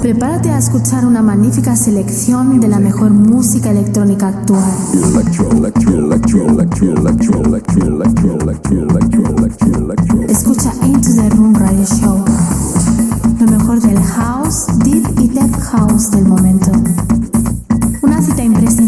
Prepárate a escuchar una magnífica selección de la mejor música electrónica actual. Escucha Into the Room Radio Show. Lo mejor del house, deep y tech house del momento. Una cita imprescindible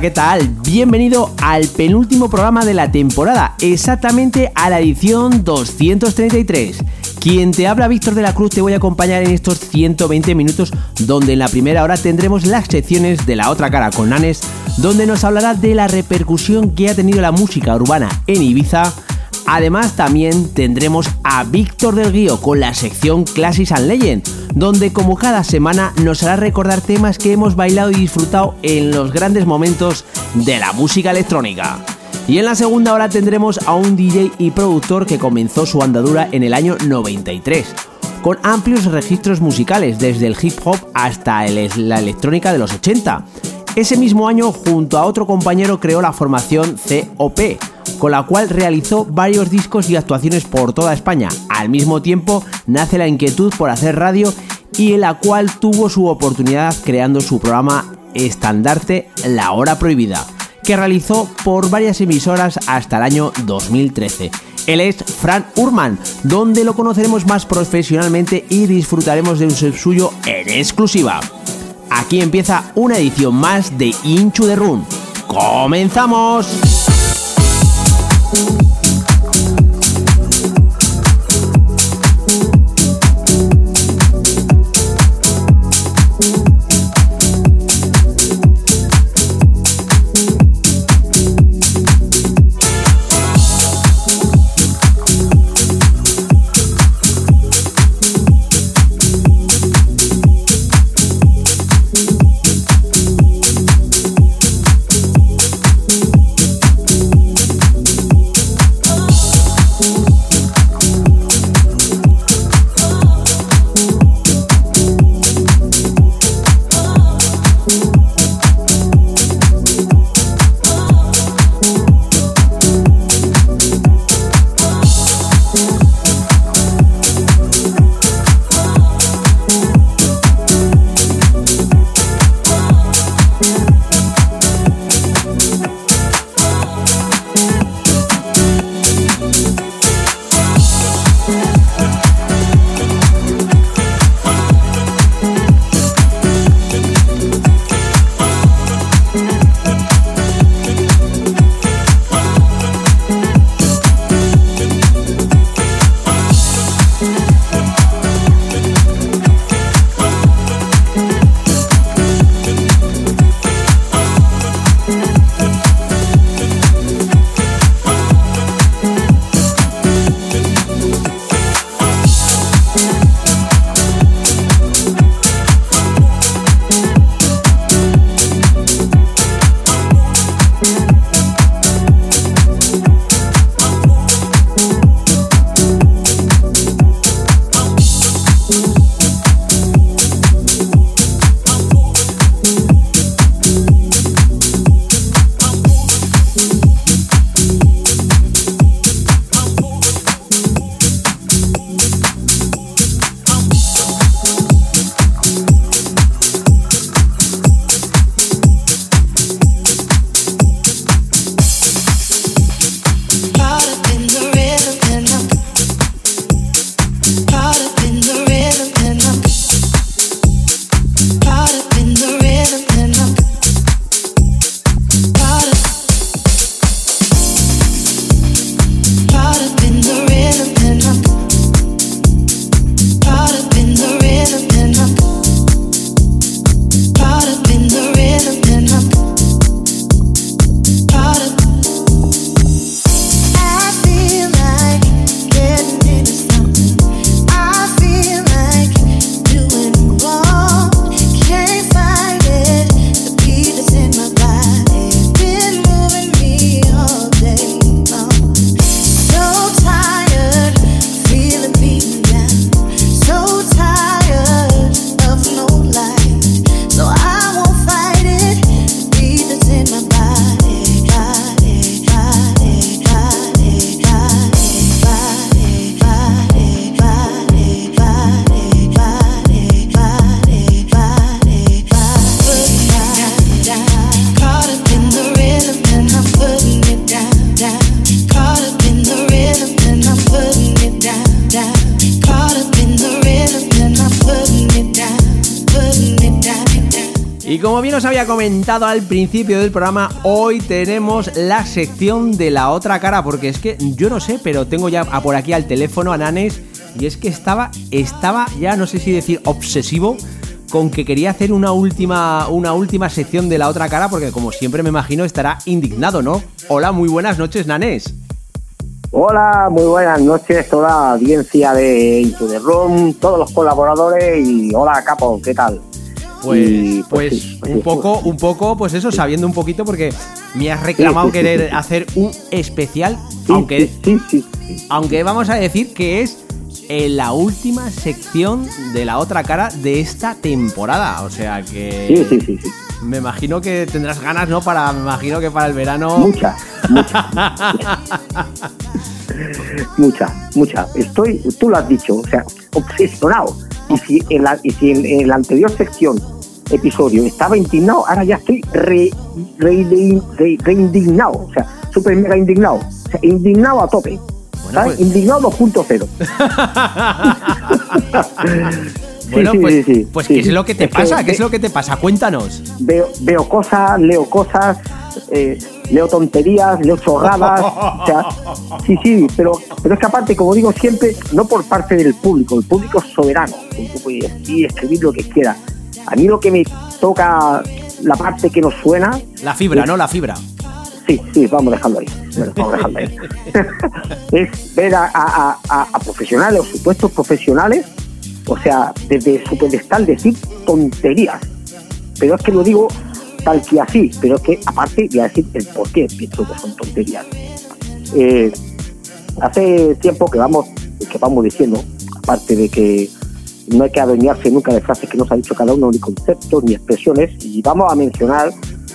¿qué tal? Bienvenido al penúltimo programa de la temporada, exactamente a la edición 233. Quien te habla Víctor de la Cruz te voy a acompañar en estos 120 minutos donde en la primera hora tendremos las secciones de la otra cara con Nanes, donde nos hablará de la repercusión que ha tenido la música urbana en Ibiza, Además también tendremos a Víctor del Guío con la sección Classics and Legend, donde como cada semana nos hará recordar temas que hemos bailado y disfrutado en los grandes momentos de la música electrónica. Y en la segunda hora tendremos a un DJ y productor que comenzó su andadura en el año 93, con amplios registros musicales desde el hip hop hasta la electrónica de los 80. Ese mismo año, junto a otro compañero, creó la formación COP, con la cual realizó varios discos y actuaciones por toda España. Al mismo tiempo nace la inquietud por hacer radio y en la cual tuvo su oportunidad creando su programa estandarte La Hora Prohibida, que realizó por varias emisoras hasta el año 2013. Él es Fran Urman, donde lo conoceremos más profesionalmente y disfrutaremos de un set suyo en exclusiva. Aquí empieza una edición más de Inchu de Room. ¡Comenzamos! Y como bien os había comentado al principio del programa, hoy tenemos la sección de la otra cara, porque es que yo no sé, pero tengo ya por aquí al teléfono a Nanes y es que estaba, estaba ya no sé si decir obsesivo con que quería hacer una última, una última sección de la otra cara, porque como siempre me imagino estará indignado, ¿no? Hola, muy buenas noches, Nanes. Hola, muy buenas noches, toda la audiencia de Into the Room, todos los colaboradores y hola, Capo, ¿qué tal? Pues, pues, pues, un poco, un poco, pues eso, sabiendo un poquito, porque me has reclamado querer hacer un especial, aunque, aunque vamos a decir que es en la última sección de la otra cara de esta temporada. O sea que. Sí, sí, sí. Me imagino que tendrás ganas, ¿no? Para. Me imagino que para el verano. Mucha, mucha. mucha, mucha. Estoy, tú lo has dicho, o sea, obsesionado. Y si en la, y si en, la anterior sección, episodio, estaba indignado, ahora ya estoy re, indignado. O sea, súper mega indignado. O sea, indignado a tope. Bueno, pues... Indignado 2.0. bueno, pues, pues ¿qué es lo que te pasa? ¿Qué es lo que te pasa? Cuéntanos. Veo, veo cosas, leo cosas, eh, leo tonterías, leo chorradas. o sea, sí, sí, pero, pero es que aparte, como digo siempre, no por parte del público, el público es soberano, puede escribir lo que quiera. A mí lo que me toca, la parte que nos suena. La fibra, ¿no? La fibra. Sí, sí, vamos dejando ahí. Vamos dejando ahí. es ver a, profesionales o supuestos profesionales, o sea, desde su pedestal decir tonterías. Pero es que lo digo tal que así, pero que aparte voy a decir el por qué pienso que son tonterías. Eh, hace tiempo que vamos, que vamos diciendo, aparte de que no hay que adueñarse nunca de frases que nos ha dicho cada uno, ni conceptos, ni expresiones, y vamos a mencionar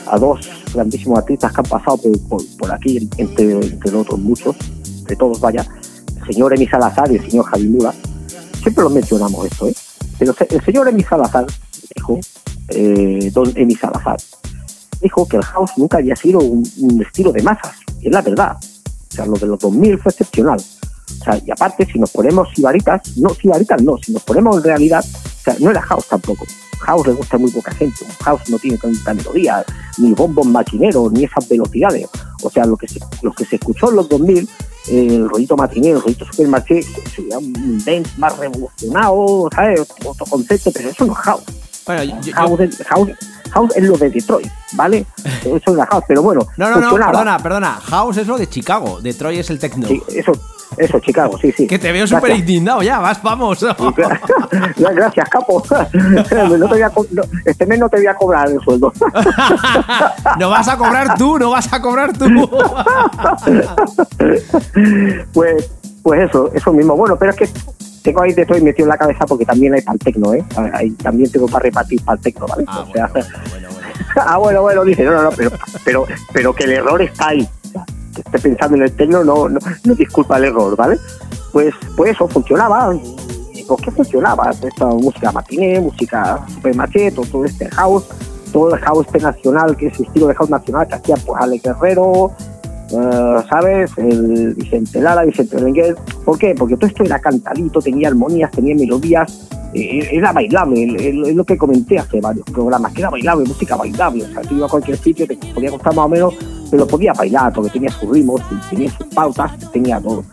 a dos grandísimos artistas que han pasado por, aquí, entre, entre otros muchos, de todos, vaya, el señor Emi Salazar y el señor Javi Mura. Siempre lo mencionamos esto, ¿eh? Pero el señor Emi Salazar dijo, eh, don Emi Salazar, dijo que el house nunca había sido un, estilo de masas, y es la verdad. O sea, lo de los 2000 fue excepcional. O sea, y aparte, si nos ponemos sibaritas, no, sibaritas no, si nos ponemos en realidad, o sea, no era house tampoco. House le gusta muy poca gente. House no tiene tanta melodía, ni bombos maquineros, ni esas velocidades. O sea, lo que se, lo que se escuchó en los 2000, el rollito matinero, el rollito supermarché, sería un dance más revolucionado, ¿sabes? Otro concepto, pero eso no es house. Bueno, house, house, es lo de Detroit, ¿vale? Eso es la house, pero bueno. No, no, no, perdona, perdona. House es lo de Chicago, Detroit es el techno. Sí, eso, eso, Chicago, sí, sí. Que te veo súper indignado ya, vas, vamos. Gracias, capo. este mes no te voy a cobrar el sueldo. no vas a cobrar tú, no vas a cobrar tú. pues, pues eso, eso mismo. Bueno, pero es que tengo ahí, te estoy metido en la cabeza porque también hay para el tecno, ¿eh? Ahí también tengo para repartir para el tecno, ¿vale? Ah, bueno, bueno, ah, bueno, bueno, dice, no, no, no, pero, pero, pero que el error está ahí que esté pensando en el tecno no, no, no disculpa el error, ¿vale? Pues, pues eso funcionaba. ¿Y por qué funcionaba? Esta música matiné, música super macheto, todo este house, todo el house nacional, que es el estilo de house nacional que hacía pues Ale Guerrero, uh, ¿sabes? El Vicente Lara, Vicente Berenguer. ¿Por qué? Porque todo esto era cantadito, tenía armonías, tenía melodías, eh, era bailable, es lo que comenté hace varios programas, que era bailable, música bailable. O sea, tú ibas a cualquier sitio, te podía costar más o menos pero podía bailar porque tenía sus ritmos, tenía sus pautas, tenía todo,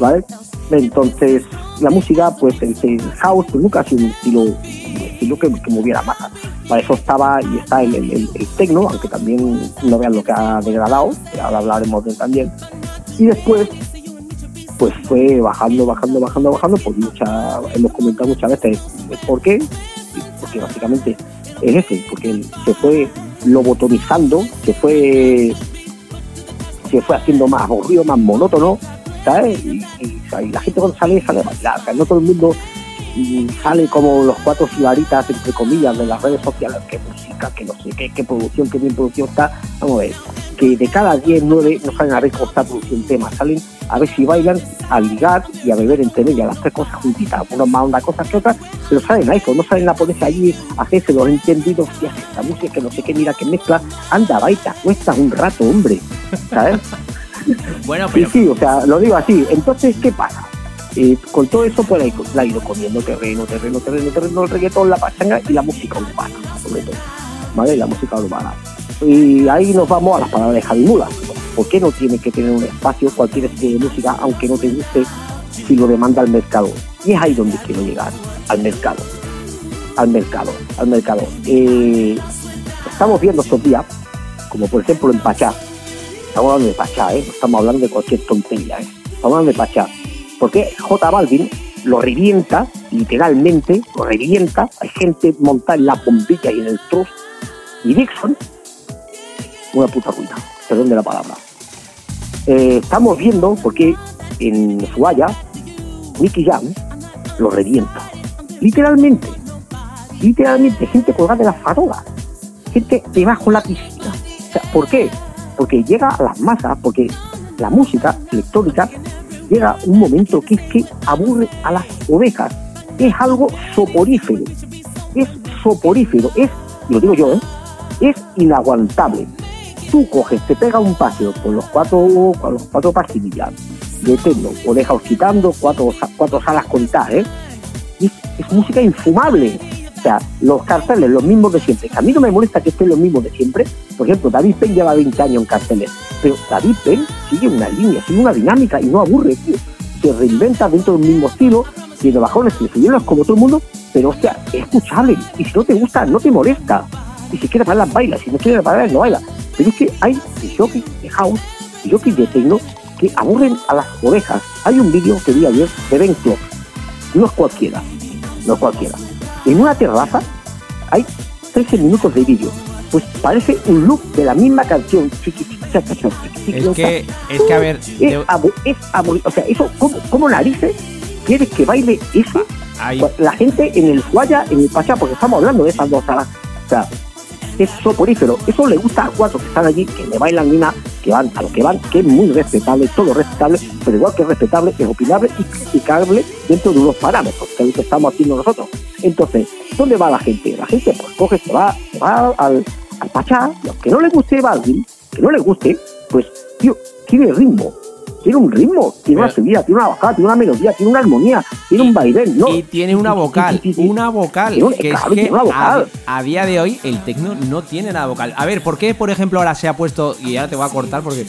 ¿vale? Entonces, la música, pues el, house nunca ha sido un estilo, estilo que, moviera más. Para eso estaba y está el, el, techno, aunque también no vean lo que ha degradado, ahora hablaremos de él también. Y después, pues fue bajando, bajando, bajando, bajando, por mucha, hemos comentado muchas veces por qué, porque básicamente es ese, porque se fue lobotomizando, se fue se fue haciendo más aburrido, más monótono, ¿sabes? Y, la gente cuando sale, sale a bailar, no todo el mundo sale como los cuatro filaritas, entre comillas, de las redes sociales, qué música, que no sé qué, qué producción, qué bien producción está, vamos a ver, que de cada 10, 9 no salen a ver cómo está produciendo temas, salen a ver si bailan, a ligar y a beber entre ellas, las tres cosas juntitas, uno más una cosa que otra, pero salen a eso, no salen a ponerse allí a hacerse los entendidos, y esta música que no sé qué, mira que mezcla, anda, baita, cuesta un rato, hombre, ¿sabes? bueno, pero... Sí, sí, o sea, lo digo así, entonces, ¿qué pasa? Con todo eso, pues la ha ido comiendo terreno, terreno, terreno, terreno, el reggaetón, la pachanga y la música urbana, sobre todo. ¿vale? La música urbana. Y ahí nos vamos a las palabras de Javi Mula. ¿Por qué no tiene que tener un espacio cualquier estilo de música, aunque no te guste, si lo demanda el mercado? Y es ahí donde quiero llegar, al mercado. Al mercado, al mercado. Eh, estamos viendo estos días, como por ejemplo en Pachá, estamos hablando de Pachá, ¿eh? estamos hablando de cualquier tontería, ¿eh? estamos hablando de Pachá. Porque J Balvin lo revienta, literalmente, lo revienta, hay gente montada en la bombilla y en el trozo, y Dixon, una puta ruina, perdón de la palabra. Eh, estamos viendo porque en Suaya, Nicky Jam lo revienta, literalmente, literalmente, gente colgada de las farolas, gente debajo de la piscina. ¿Por qué? Porque llega a las masas, porque la música electrónica llega un momento que es que aburre a las ovejas. Es algo soporífero. Es soporífero. Es, lo digo yo, ¿eh? es inaguantable. Tú coges, te pega un paseo con los cuatro, con los cuatro pastillas de techno, o dejas quitando cuatro, cuatro salas contadas, ¿eh? Es música infumable. O sea, los carteles, los mismos de siempre. A mí no me molesta que estén los mismos de siempre. Por ejemplo, David Penn lleva 20 años en carteles, pero David Penn sigue una línea, sigue una dinámica y no aburre, tío. Se reinventa dentro del mismo estilo, tiene bajones, tiene subidas como todo el mundo, pero o sea, es escuchable. Y si no te gusta, no te molesta. Y si quieres bailar, baila. Si no quieres bailar, no baila. Pero es que hay jockeys de house y jockeys de techno que aburren a las ovejas. Hay un vídeo que vi ayer de Ben Clock. No es cualquiera, no es cualquiera. En una terraza hay 13 minutos de vídeo. Pues parece un loop de la misma canción. Es que, es que a ver. Es, abu es o sea, eso, ¿cómo, cómo narices quieres que baile eso? Ahí. La gente en el Guaya, en el Pachá, porque estamos hablando de esas dos salas. O sea, es soporífero. Eso le gusta a cuatro que están allí, que le bailan una, que van a lo que van, que es muy respetable, todo respetable, pero igual que respetable, es opinable y criticable dentro de unos parámetros, que es lo estamos haciendo nosotros. Entonces, ¿dónde va la gente? La gente pues coge, se va, se va al, al Pachá, y aunque no le guste Balvin, que no le guste, pues, tío, tiene ritmo, tiene un ritmo, tiene una subida, tiene una bajada, tiene una melodía, tiene una armonía, tiene un vaivén, ¿no? Y tiene una vocal, una vocal, Tiene un- que es que tiene una vocal. A, a día de hoy el tecno no tiene nada vocal. A ver, ¿por qué, por ejemplo, ahora se ha puesto, y ahora te voy a cortar porque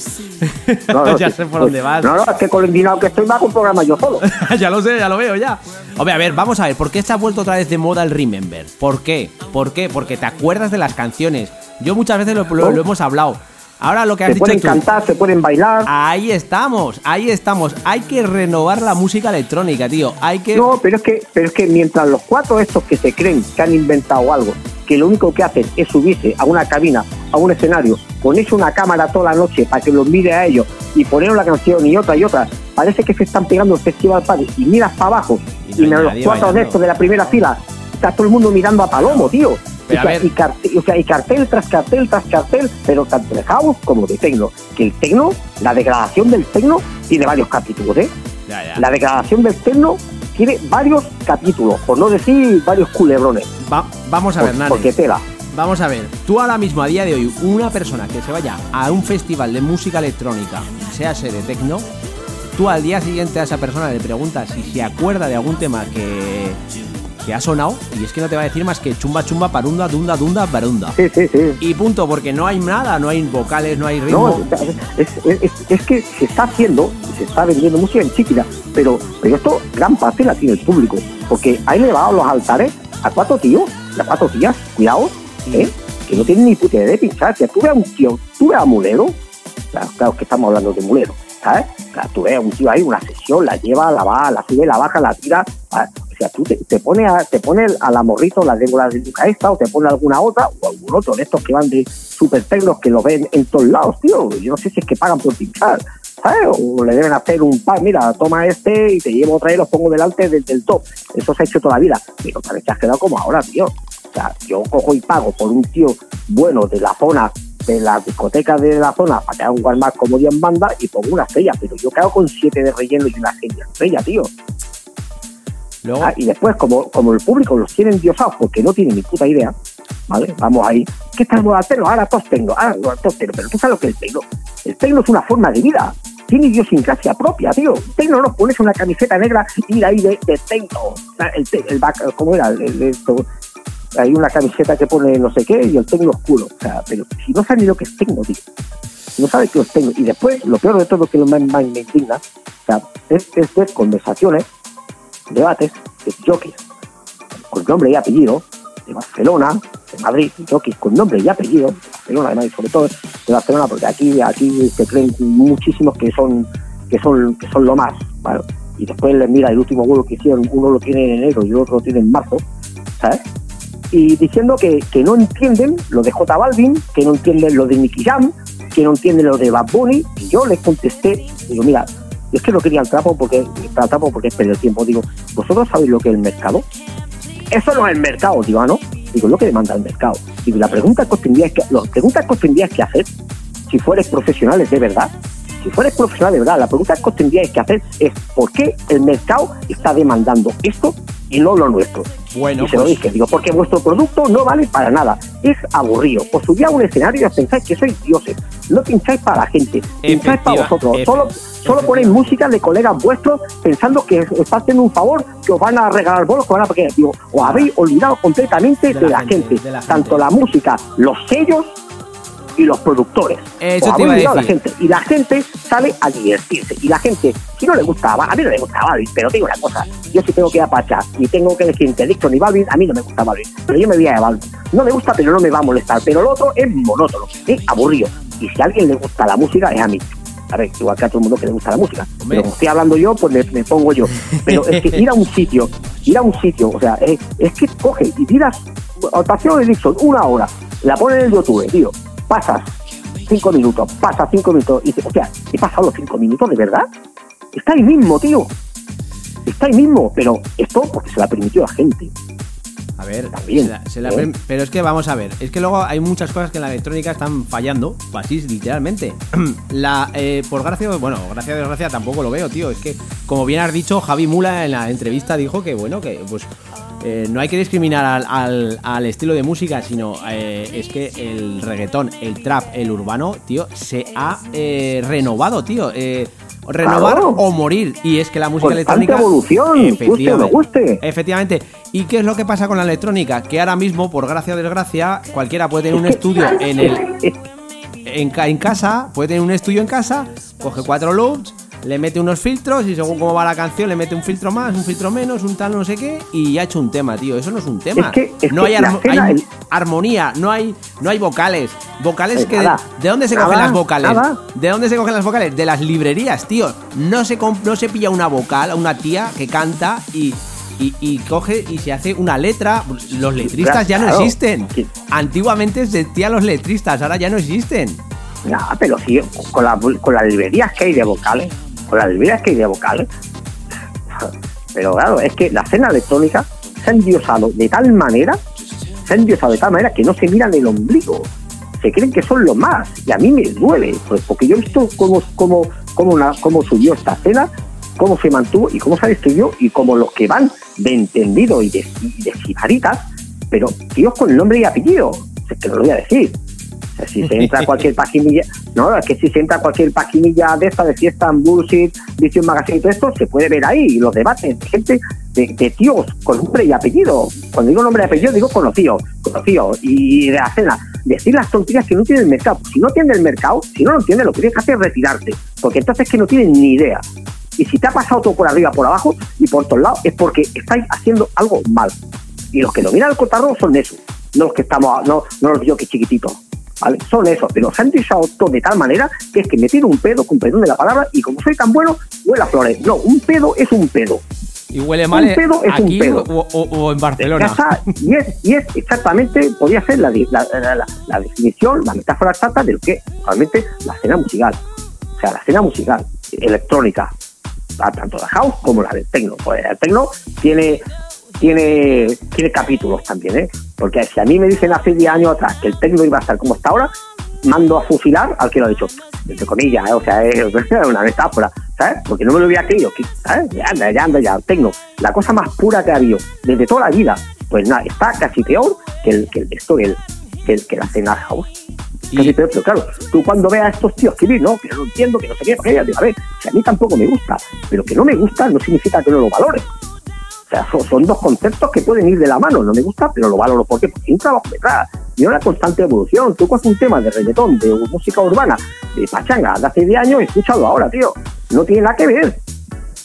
No, no, ya sí, sé por pues, dónde vas. No, no, es que con el dinero que estoy me hago un programa yo solo. ya lo sé, ya lo veo, ya. Hombre, a ver, vamos a ver, ¿por qué se ha vuelto otra vez de moda el Remember? ¿Por qué? ¿Por qué? Porque te acuerdas de las canciones. Yo muchas veces lo, lo- lo hemos hablado. Ahora lo que has Se dicho pueden tú. cantar, se pueden bailar. Ahí estamos, ahí estamos. Hay que renovar la música electrónica, tío. Hay que. No, pero es que, pero es que mientras los cuatro estos que se creen que han inventado algo, que lo único que hacen es subirse a una cabina, a un escenario, ponerse una cámara toda la noche para que los mire a ellos y poner una canción y otra y otra, parece que se están pegando el festival padre y miras para abajo Y no y, los cuatro de estos de la primera fila, está todo el mundo mirando a Palomo, tío. Pero o, sea, a ver. y cartel, o sea, y cartel tras cartel tras cartel, pero tanto de house como de tecno. Que el tecno, la degradación del tecno tiene varios capítulos, ¿eh? Ya, ya. La degradación del tecno tiene varios capítulos, por no decir varios culebrones. Va- vamos a Por- ver, Nani. porque tela. Vamos a ver. Tú ahora mismo, a día de hoy, una persona que se vaya a un festival de música electrónica, sea de tecno, tú al día siguiente a esa persona le preguntas si se acuerda de algún tema que, que ha sonado, y es que no te va a decir más que chumba chumba parunda dunda dunda barunda. Sí, sí, sí. Y punto, porque no hay nada, no hay vocales, no hay ritmo. No, es, es- es- es que se está haciendo, se está vendiendo música en chiquita, pero, pero esto gran parte la tiene el público, porque ha elevado los altares a cuatro tíos, a cuatro tías, cuidado, ¿eh? que no tienen ni puta idea de pinchar. Si tú ves a un tío, tú ves a Mulero, claro, claro que estamos hablando de Mulero, ¿sabes? Claro, tú ves a un tío ahí, una sesión, la lleva, la va, la sube, la baja, la tira. O sea, tú te, te pones a, te pones a la morrito, la Débora de Luca esta, o te pones alguna otra, o algún otro de estos que van de super tecnos que lo ven en todos lados, tío. Yo no sé si es que pagan por pinchar, ¿sabes? O le deben hacer un par, mira, toma este y te llevo otra y los pongo delante del, del top. Eso se ha hecho toda la vida. Pero parece que has quedado como ahora, tío. O sea, yo cojo y pago por un tío bueno de la zona, de la discoteca de la zona, para que haga un más como Dios manda y pongo una estrella. Pero yo quedo con siete de relleno y una serie estrella, tío. Ah, y después, como, como el público los tiene endiosados porque no tienen ni puta idea, ¿vale? Vamos ahí. ¿Qué tal tecno? Ahora todos tecno, ahora todos tecno. Pero tú sabes lo que es el. El tecno es una forma de vida. Tiene idiosincrasia propia, tío. Tecno no pones una camiseta negra y ir ahí de, de tecno. O sea, El, el back- ¿Cómo era? El, el- esto, hay una camiseta que pone no sé qué y el tecno oscuro. O sea, pero si no saben ni lo que es tecno, tío. No saben que es tecno. Y después, lo peor de todo, que lo me indigna, o sea, es, es ver conversaciones, debates de jockeys con nombre y apellido, de Barcelona, de Madrid, jockeys con nombre y apellido, de Barcelona además, y sobre todo de Barcelona, porque aquí, aquí se creen muchísimos que son, que son, que son lo más, ¿vale? y después les mira el último vuelo que hicieron, uno lo tiene en enero y otro lo tiene en marzo, ¿sabes? Y diciendo que, que no entienden lo de J Balvin, que no entienden lo de Nicky Jam, que no entienden lo de Bad Bunny, y yo les contesté, digo, mira, es que no quería el trapo porque, el trapo porque es perder tiempo, digo, ¿vosotros sabéis lo que es el mercado? Eso no es el mercado, digo, ¿ah, no? Digo, lo que demanda el mercado. Digo, la pregunta que tendrías que, las preguntas que tendrías que hacer, si fueres profesionales de verdad, si fueres profesional de verdad, la pregunta que tendríais que hacer es ¿por qué el mercado está demandando esto y no lo nuestro? Bueno, y se lo pues- dije, digo, porque vuestro producto no vale para nada, es aburrido. Os subí a un escenario y pensáis que sois dioses, no pincháis para la gente, pincháis para vosotros, solo, solo ponéis música de colegas vuestros pensando que os haciendo un favor, que os van a regalar bolos, que van a porque digo, os habéis olvidado completamente de, la, gente, de la gente. tanto la música, los sellos y los productores. Eso Os te habéis iba a olvidado la gente. Y la gente sale a divertirse. Y la gente, si no le gusta, a mí no le gusta Balvin, pero te digo una cosa, yo si tengo que ir a Pachá y tengo que elegir entre Dixon y Balvin, a mí no me gusta Balvin, pero yo me voy a Balvin. No me gusta, pero no me va a molestar. Pero el otro es monótono, es aburrido. Y si a alguien le gusta la música, es a mí. A ver, igual que a todo el mundo que le gusta la música. Hombre. Pero como estoy hablando yo, pues me, me pongo yo. Pero es que ir a un sitio, ir a un sitio, o sea, es, es que coge y tiras actuación de Dixon, una hora, la pones en el YouTube, tío, pasas cinco minutos, pasa cinco minutos y dices, o sea, he pasado los cinco minutos, ¿de verdad? Está ahí mismo, tío. Está ahí mismo, pero esto porque se la permitió la gente. A ver, También, se la- se la ¿eh? pero es que vamos a ver, es que luego hay muchas cosas que en la electrónica están fallando, así literalmente. La, eh, por gracia, bueno, gracia o desgracia tampoco lo veo, tío. Es que, como bien has dicho, Javi Mula en la entrevista dijo que, bueno, que pues eh, no hay que discriminar al, al- al estilo de música, sino eh, es que el reggaetón, el trap, el urbano, tío, se ha eh, renovado, tío. Eh, renovar Claro. o morir. Y es que la música Constante electrónica. evolución, guste o no Efectivamente. guste. Efectivamente. ¿Y qué es lo que pasa con la electrónica? Que ahora mismo, por gracia o desgracia, cualquiera puede tener un estudio en el en, en casa, puede tener un estudio en casa, coge cuatro loops, le mete unos filtros y según cómo va la canción le mete un filtro más, un filtro menos, un tal no sé qué y ya ha hecho un tema, tío. Eso no es un tema. Es que- es no que hay, la armo- escena, hay el- armonía, no hay no hay vocales. Vocales que nada. ¿De dónde se Nada, cogen las vocales? nada. ¿De dónde se cogen las vocales? De las librerías, tío. No se no se pilla una vocal a una tía que canta y y, y coge y se hace una letra. Los letristas ya no Claro. existen. Antiguamente existían los letristas, ahora ya no existen. No, pero sí, con, la- con las librerías que hay de vocales, con las librerías que de vocales. Pero claro, es que la escena electrónica se ha endiosado de tal manera, se ha endiosado de tal manera que no se miran el ombligo. Se creen que son los más. Y a mí me duele, pues porque yo he visto cómo, cómo, cómo, una- cómo subió esta escena, cómo se mantuvo y cómo se destruyó y como los que van de entendido y de, y pero tíos con nombre y apellido. Es que no lo voy a decir. Si se entra a cualquier paginilla, no, es que si se entra a cualquier paginilla de esta de fiesta en Bullshit, Vision Magazine y todo esto, se puede ver ahí los debates de gente, de, de tíos con nombre y apellido. Cuando digo nombre y apellido, digo conocido, conocido, y de la cena. Decir las tonterías que no tiene el mercado. Si no tiene el mercado, si no lo entiende, lo que tienes que hacer es retirarte, porque entonces es que no tienen ni idea. Y si te ha pasado todo por arriba, por abajo y por todos lados, es porque estáis haciendo algo mal. Y los que dominan el cotarro son esos, no los que estamos, no, no los yo que chiquititos. ¿Vale? Son esos, pero se han todo de tal manera que es que me tiro un pedo, con perdón de la palabra, y como soy tan bueno, huele a flores. No, un pedo es un pedo. Y huele mal Un pedo es un pedo. O, o- o en Barcelona. casa, y es, y es exactamente, podría ser la, la, la- la- la definición, la metáfora exacta de lo que realmente la escena musical. O sea, la escena musical, electrónica, tanto la house como la del techno. Pues el techno tiene, tiene, tiene capítulos también, ¿eh? Porque si a mí me dicen hace 10 años atrás que el techno iba a estar como está ahora, mando a fusilar al que lo ha dicho, entre comillas, ¿eh? o sea, es una metáfora, ¿sabes? Porque no me lo hubiera creído, que, ¿sabes? Ya anda, ya anda, ya, el techno, la cosa más pura que ha habido desde toda la vida, pues nada, está casi peor que el, que el, esto, que el, que, el- que la escena house. Casi peor, pero claro, tú cuando veas a estos tíos escribir, no, que no entiendo, que no sé qué, porque, a ver, si a mí tampoco me gusta, pero que no me gusta no significa que no lo valore. Sea, son, dos conceptos que pueden ir de la mano. No me gusta, pero lo valoro. ¿Por qué? Porque hay un trabajo detrás. Y una constante evolución. Tú coges un tema de reggaetón, de música urbana, de pachanga, de hace 10 años, escúchalo ahora, tío. No tiene nada que ver.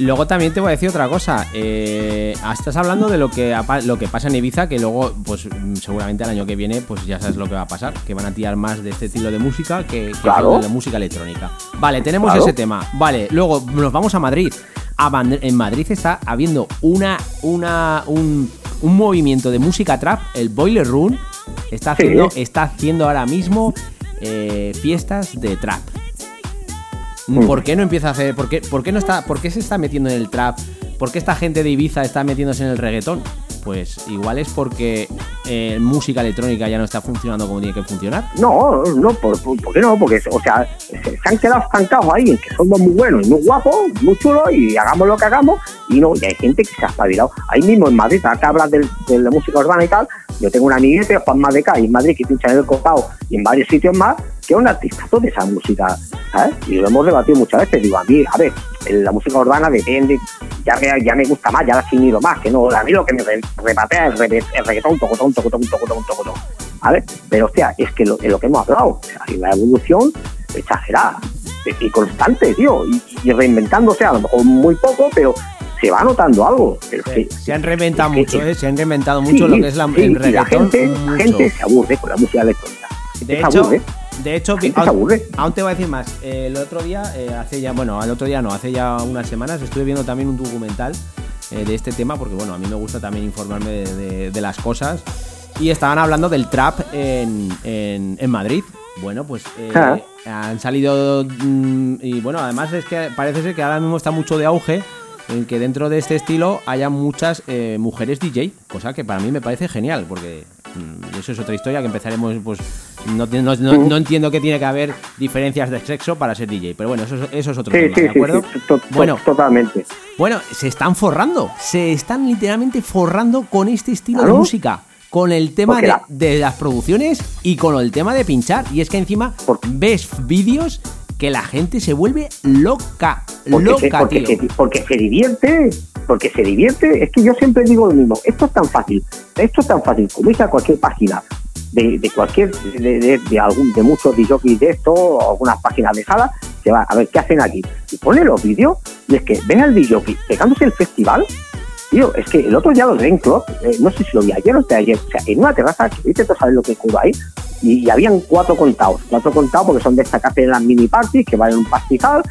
Luego también te voy a decir otra cosa. Eh, estás hablando de lo que, lo que pasa en Ibiza, que luego, pues seguramente el año que viene, pues ya sabes lo que va a pasar, que van a tirar más de este estilo de música que, de la música electrónica. Vale, tenemos ese tema. Vale, luego nos vamos a Madrid. En Madrid está habiendo una, una, un, movimiento de música trap, el Boiler Room, está haciendo, está haciendo ahora mismo eh, fiestas de trap. Mm. ¿Por qué no empieza a hacer? ¿Por qué, por qué no está, por qué se está metiendo en el trap? ¿Por qué esta gente de Ibiza está metiéndose en el reggaetón? Pues igual es porque eh, música electrónica ya no está funcionando como tiene que funcionar. No, no, ¿por, qué no? Porque, o sea, se, han quedado estancados ahí que somos muy buenos muy guapos, muy chulos y hagamos lo que hagamos. Y no, y hay gente que se ha espabilado. Ahí mismo en Madrid, que hablas de, la música urbana y tal, yo tengo un amiguete, Juan Madeca, y en Madrid, que pincha en el costado y en varios sitios más, que es un artista de esa música, ¿sabes? Y lo hemos debatido muchas veces. Digo, a mí, a ver, la música urbana depende, ya me, ya me gusta más, ya la seguido más, que no, a mí lo que me repatea es el reggaetón, tocotón, tocotón, tocotón, tocotón. ¿Vale? Pero, hostia, es que lo, es lo que hemos hablado, o sea, hay una evolución exagerada y constante, tío, y, reinventándose, a lo mejor muy poco, pero se va notando algo. se han reinventado mucho, ¿eh? se han reinventado mucho lo que es la, el reggaetón. la gente, gente se aburre con la música electrónica. De hecho, de hecho, aún, te voy a decir más. Eh, el otro día, eh, hace ya, bueno, al otro día no, hace ya unas semanas estuve viendo también un documental eh, de este tema, porque bueno, a mí me gusta también informarme de, las cosas. Y estaban hablando del trap en, en, Madrid. Bueno, pues ah. han salido. Mm, y bueno, además es que parece ser que ahora mismo está mucho de auge en que dentro de este estilo haya muchas mujeres DJ, cosa que para mí me parece genial, porque eso es otra historia que empezaremos pues no, no, entiendo que tiene que haber diferencias de sexo para ser DJ, pero bueno, eso, eso es otro tema, ¿de acuerdo? bueno, totalmente. Bueno, se están forrando, se están literalmente forrando con este estilo de música, con el tema de, las producciones y con el tema de pinchar. Y es que encima ves vídeos que la gente se vuelve loca, loca, porque, tío. porque se divierte, porque se divierte. Es que yo siempre digo lo mismo, esto es tan fácil, esto es tan fácil como a cualquier página de, cualquier, de, de, algún, de muchos DJs de esto, algunas páginas de sala, que va a ver qué hacen aquí. Y pone los vídeos, y es que ven al DJ pegándose el festival, tío, es que el otro día lo de Club, no sé si lo vi ayer o ayer, o sea, en una terraza, viste, tú sabes lo que ocurre ahí, y, habían cuatro contados, cuatro contados porque son de esta casa de las mini parties que van en un pastizal,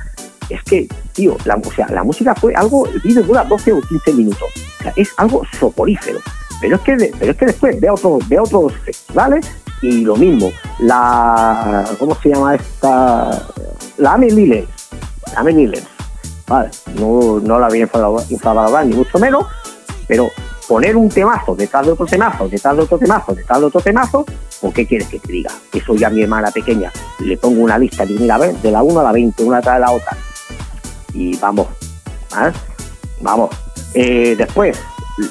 es que, tío, la, o sea, la música fue algo, el vídeo dura 12 o 15 minutos, o sea, es algo soporífero. Pero es que, pero es que después veo otros, veo otros festivales y lo mismo. La, ¿cómo se llama esta? La Amy. La Amy. Vale, no, no la había infravalorado ni mucho menos, pero poner un temazo detrás de otro temazo, detrás de otro temazo, detrás de otro temazo, ¿por qué quieres que te diga? Eso ya a mi hermana pequeña le pongo una lista de, mira, de la 1 a la 20, una tras de la otra. Y vamos, ¿vale? Vamos. Eh, después,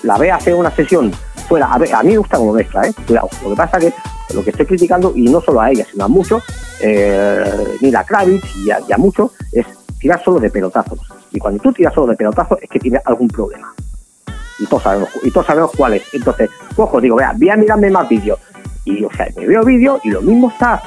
la ve hacer una sesión fuera. A, a mí me gusta como mezcla, ¿eh? Cuidado. Lo que pasa que lo que estoy criticando, y no solo a ella, sino a muchos, eh, ni la Kravitz y a, muchos, es tirar solo de pelotazos. Y cuando tú tiras solo de pelotazos es que tienes algún problema. Y todos sabemos, y todos sabemos cuál es. Entonces, cojo, digo, vea, voy a mirarme más vídeos. Y, o sea, me veo vídeos y lo mismo está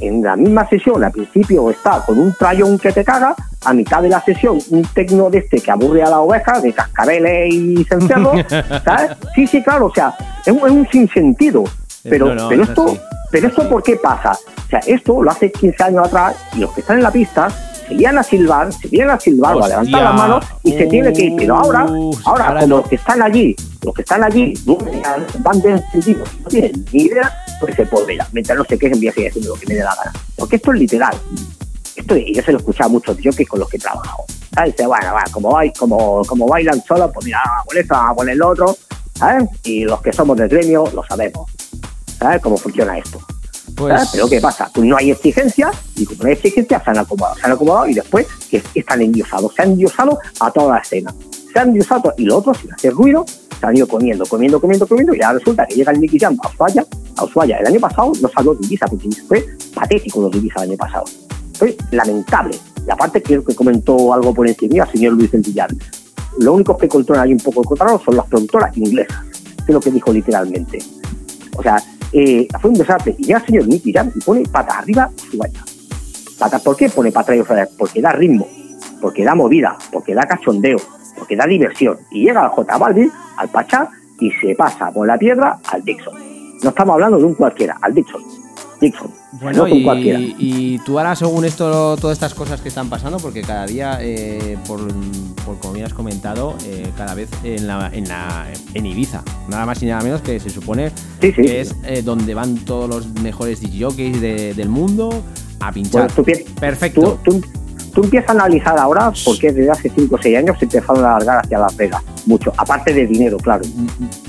en la misma sesión, al principio está con un trayón que te caga, a mitad de la sesión un tecno de este que aburre a la oveja, de cascabeles y cencerros, ¿sabes? Sí, sí, claro, o sea, es un, es un sinsentido. Pero, pero esto, pero esto ¿por qué pasa? O sea, esto lo hace 15 años atrás y los que están en la pista se a silbar, se vienen a silbar o a levantar las manos y se tiene que ir. Pero ahora, ahora, como los que están allí, los que están allí van de encendido, no tienen ni idea, pues se podrá. Mientras no se quejen, voy a seguir haciendo lo que me dé la gana. Porque esto es literal. Esto yo se lo he escuchado a muchos que con los que he trabajado. ¿Sabes? Bueno, va, como, como, como bailan solos, pues mira, con esto, con el otro. ¿sabes? Y los que somos del gremio lo sabemos. ¿Sabes cómo funciona esto? Pues... Pero ¿qué pasa? Pues no hay exigencia y como no hay exigencia se han acomodado, se han acomodado y después están endiosados, se han endiosado a toda la escena. Se han endiosado y los otros sin hacer ruido se han ido comiendo, comiendo, comiendo, comiendo y ahora resulta que llega el Nicky Jam a Ushuaia, a Ushuaia el año pasado no salió de Ibiza, porque fue patético los de Ibiza el año pasado. Fue lamentable. Y aparte creo que comentó algo por encima el señor Luis del Villar. lo único que controlan ahí un poco el control son las productoras inglesas, es lo que dijo literalmente. O sea, eh, fue un desastre. Y ya el señor Nicky Jam y pone patas arriba su vaya. Patas, ¿Por qué pone patas arriba? Porque da ritmo, porque da movida, porque da cachondeo, porque da diversión. Y llega al J Balvin, al Pachá, y se pasa por la piedra al Dixon. No estamos hablando de un cualquiera, al Dixon. Dixon. Bueno, y, tú ahora, según esto, todas estas cosas que están pasando, porque cada día, eh, por, como bien has comentado, eh, cada vez en, la, en, la, en Ibiza, nada más y nada menos que se supone que es eh, donde van todos los mejores DJs de, del mundo a pinchar. Perfecto. Tú, tú empiezas a analizar ahora por qué desde hace 5 o 6 años se empezaron a alargar hacia Las Vegas. Mucho. Aparte de dinero, claro.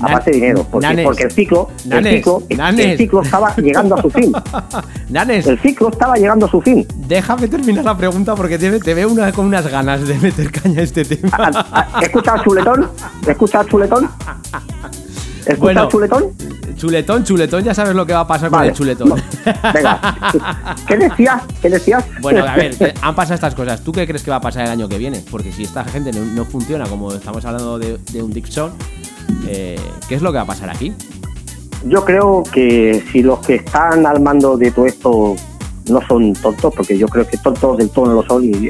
Aparte de dinero. Porque, el ciclo, el, ciclo el ciclo estaba llegando a su fin. Nanes. El ciclo estaba llegando a su fin. Déjame terminar la pregunta porque te, te veo una, con unas ganas de meter caña a este tema. ¿Escuchas chuletón? ¿Escuchas chuletón? ¿Escuchas bueno, chuletón? Chuletón, chuletón, ya sabes lo que va a pasar con el chuletón. Venga, ¿qué decías? ¿Qué decías? Bueno, a ver, han pasado estas cosas. ¿Tú qué crees que va a pasar el año que viene? Porque si esta gente no, funciona, como estamos hablando de, un Dixon, eh, ¿qué es lo que va a pasar aquí? Yo creo que si los que están al mando de todo esto no son tontos, porque yo creo que tontos del todo no lo son y,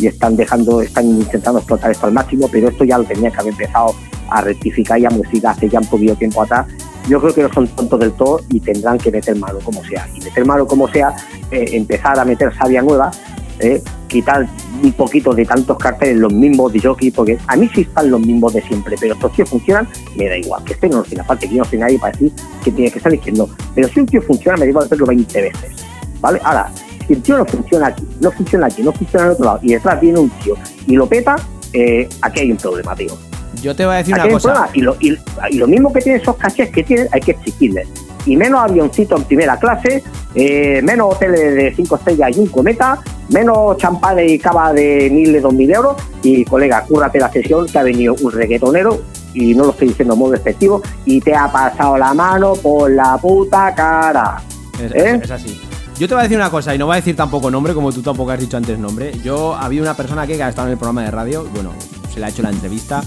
y están dejando, están intentando explotar esto al máximo, pero esto ya lo tenía que haber empezado a rectificar y a modificar hace ya un poquito tiempo atrás yo creo que no son tontos del todo y tendrán que meter malo como sea. Y meter malo como sea, eh, empezar a meter sabia nueva, eh, quitar un poquito de tantos carteles, los mismos de jockey, porque a mí sí están los mismos de siempre, pero estos tíos funcionan, me da igual. Que este no lo tiene, aparte que no soy nadie para decir que tiene que estar diciendo, pero si un tío funciona, me da igual hacerlo 20 veces. ¿Vale? Ahora, si el tío no funciona aquí, no funciona aquí, no funciona en otro lado, y detrás viene un tío y lo peta, eh, aquí hay un problema, tío. Yo te voy a decir una cosa. Y lo, y, lo, mismo que tienen esos cachés que tienen, hay que exigirles. Y menos avioncito en primera clase, eh, menos hoteles de cinco estrellas y un cometa, menos champán y cava de mil, de dos mil euros. Y colega, cúrrate la sesión que ha venido un reggaetonero, y no lo estoy diciendo en modo efectivo, y te ha pasado la mano por la puta cara. Es, ¿Eh? es así. Yo te voy a decir una cosa, y no voy a decir tampoco nombre, como tú tampoco has dicho antes nombre. Yo había una persona que ha estado en el programa de radio, bueno, se le ha hecho la entrevista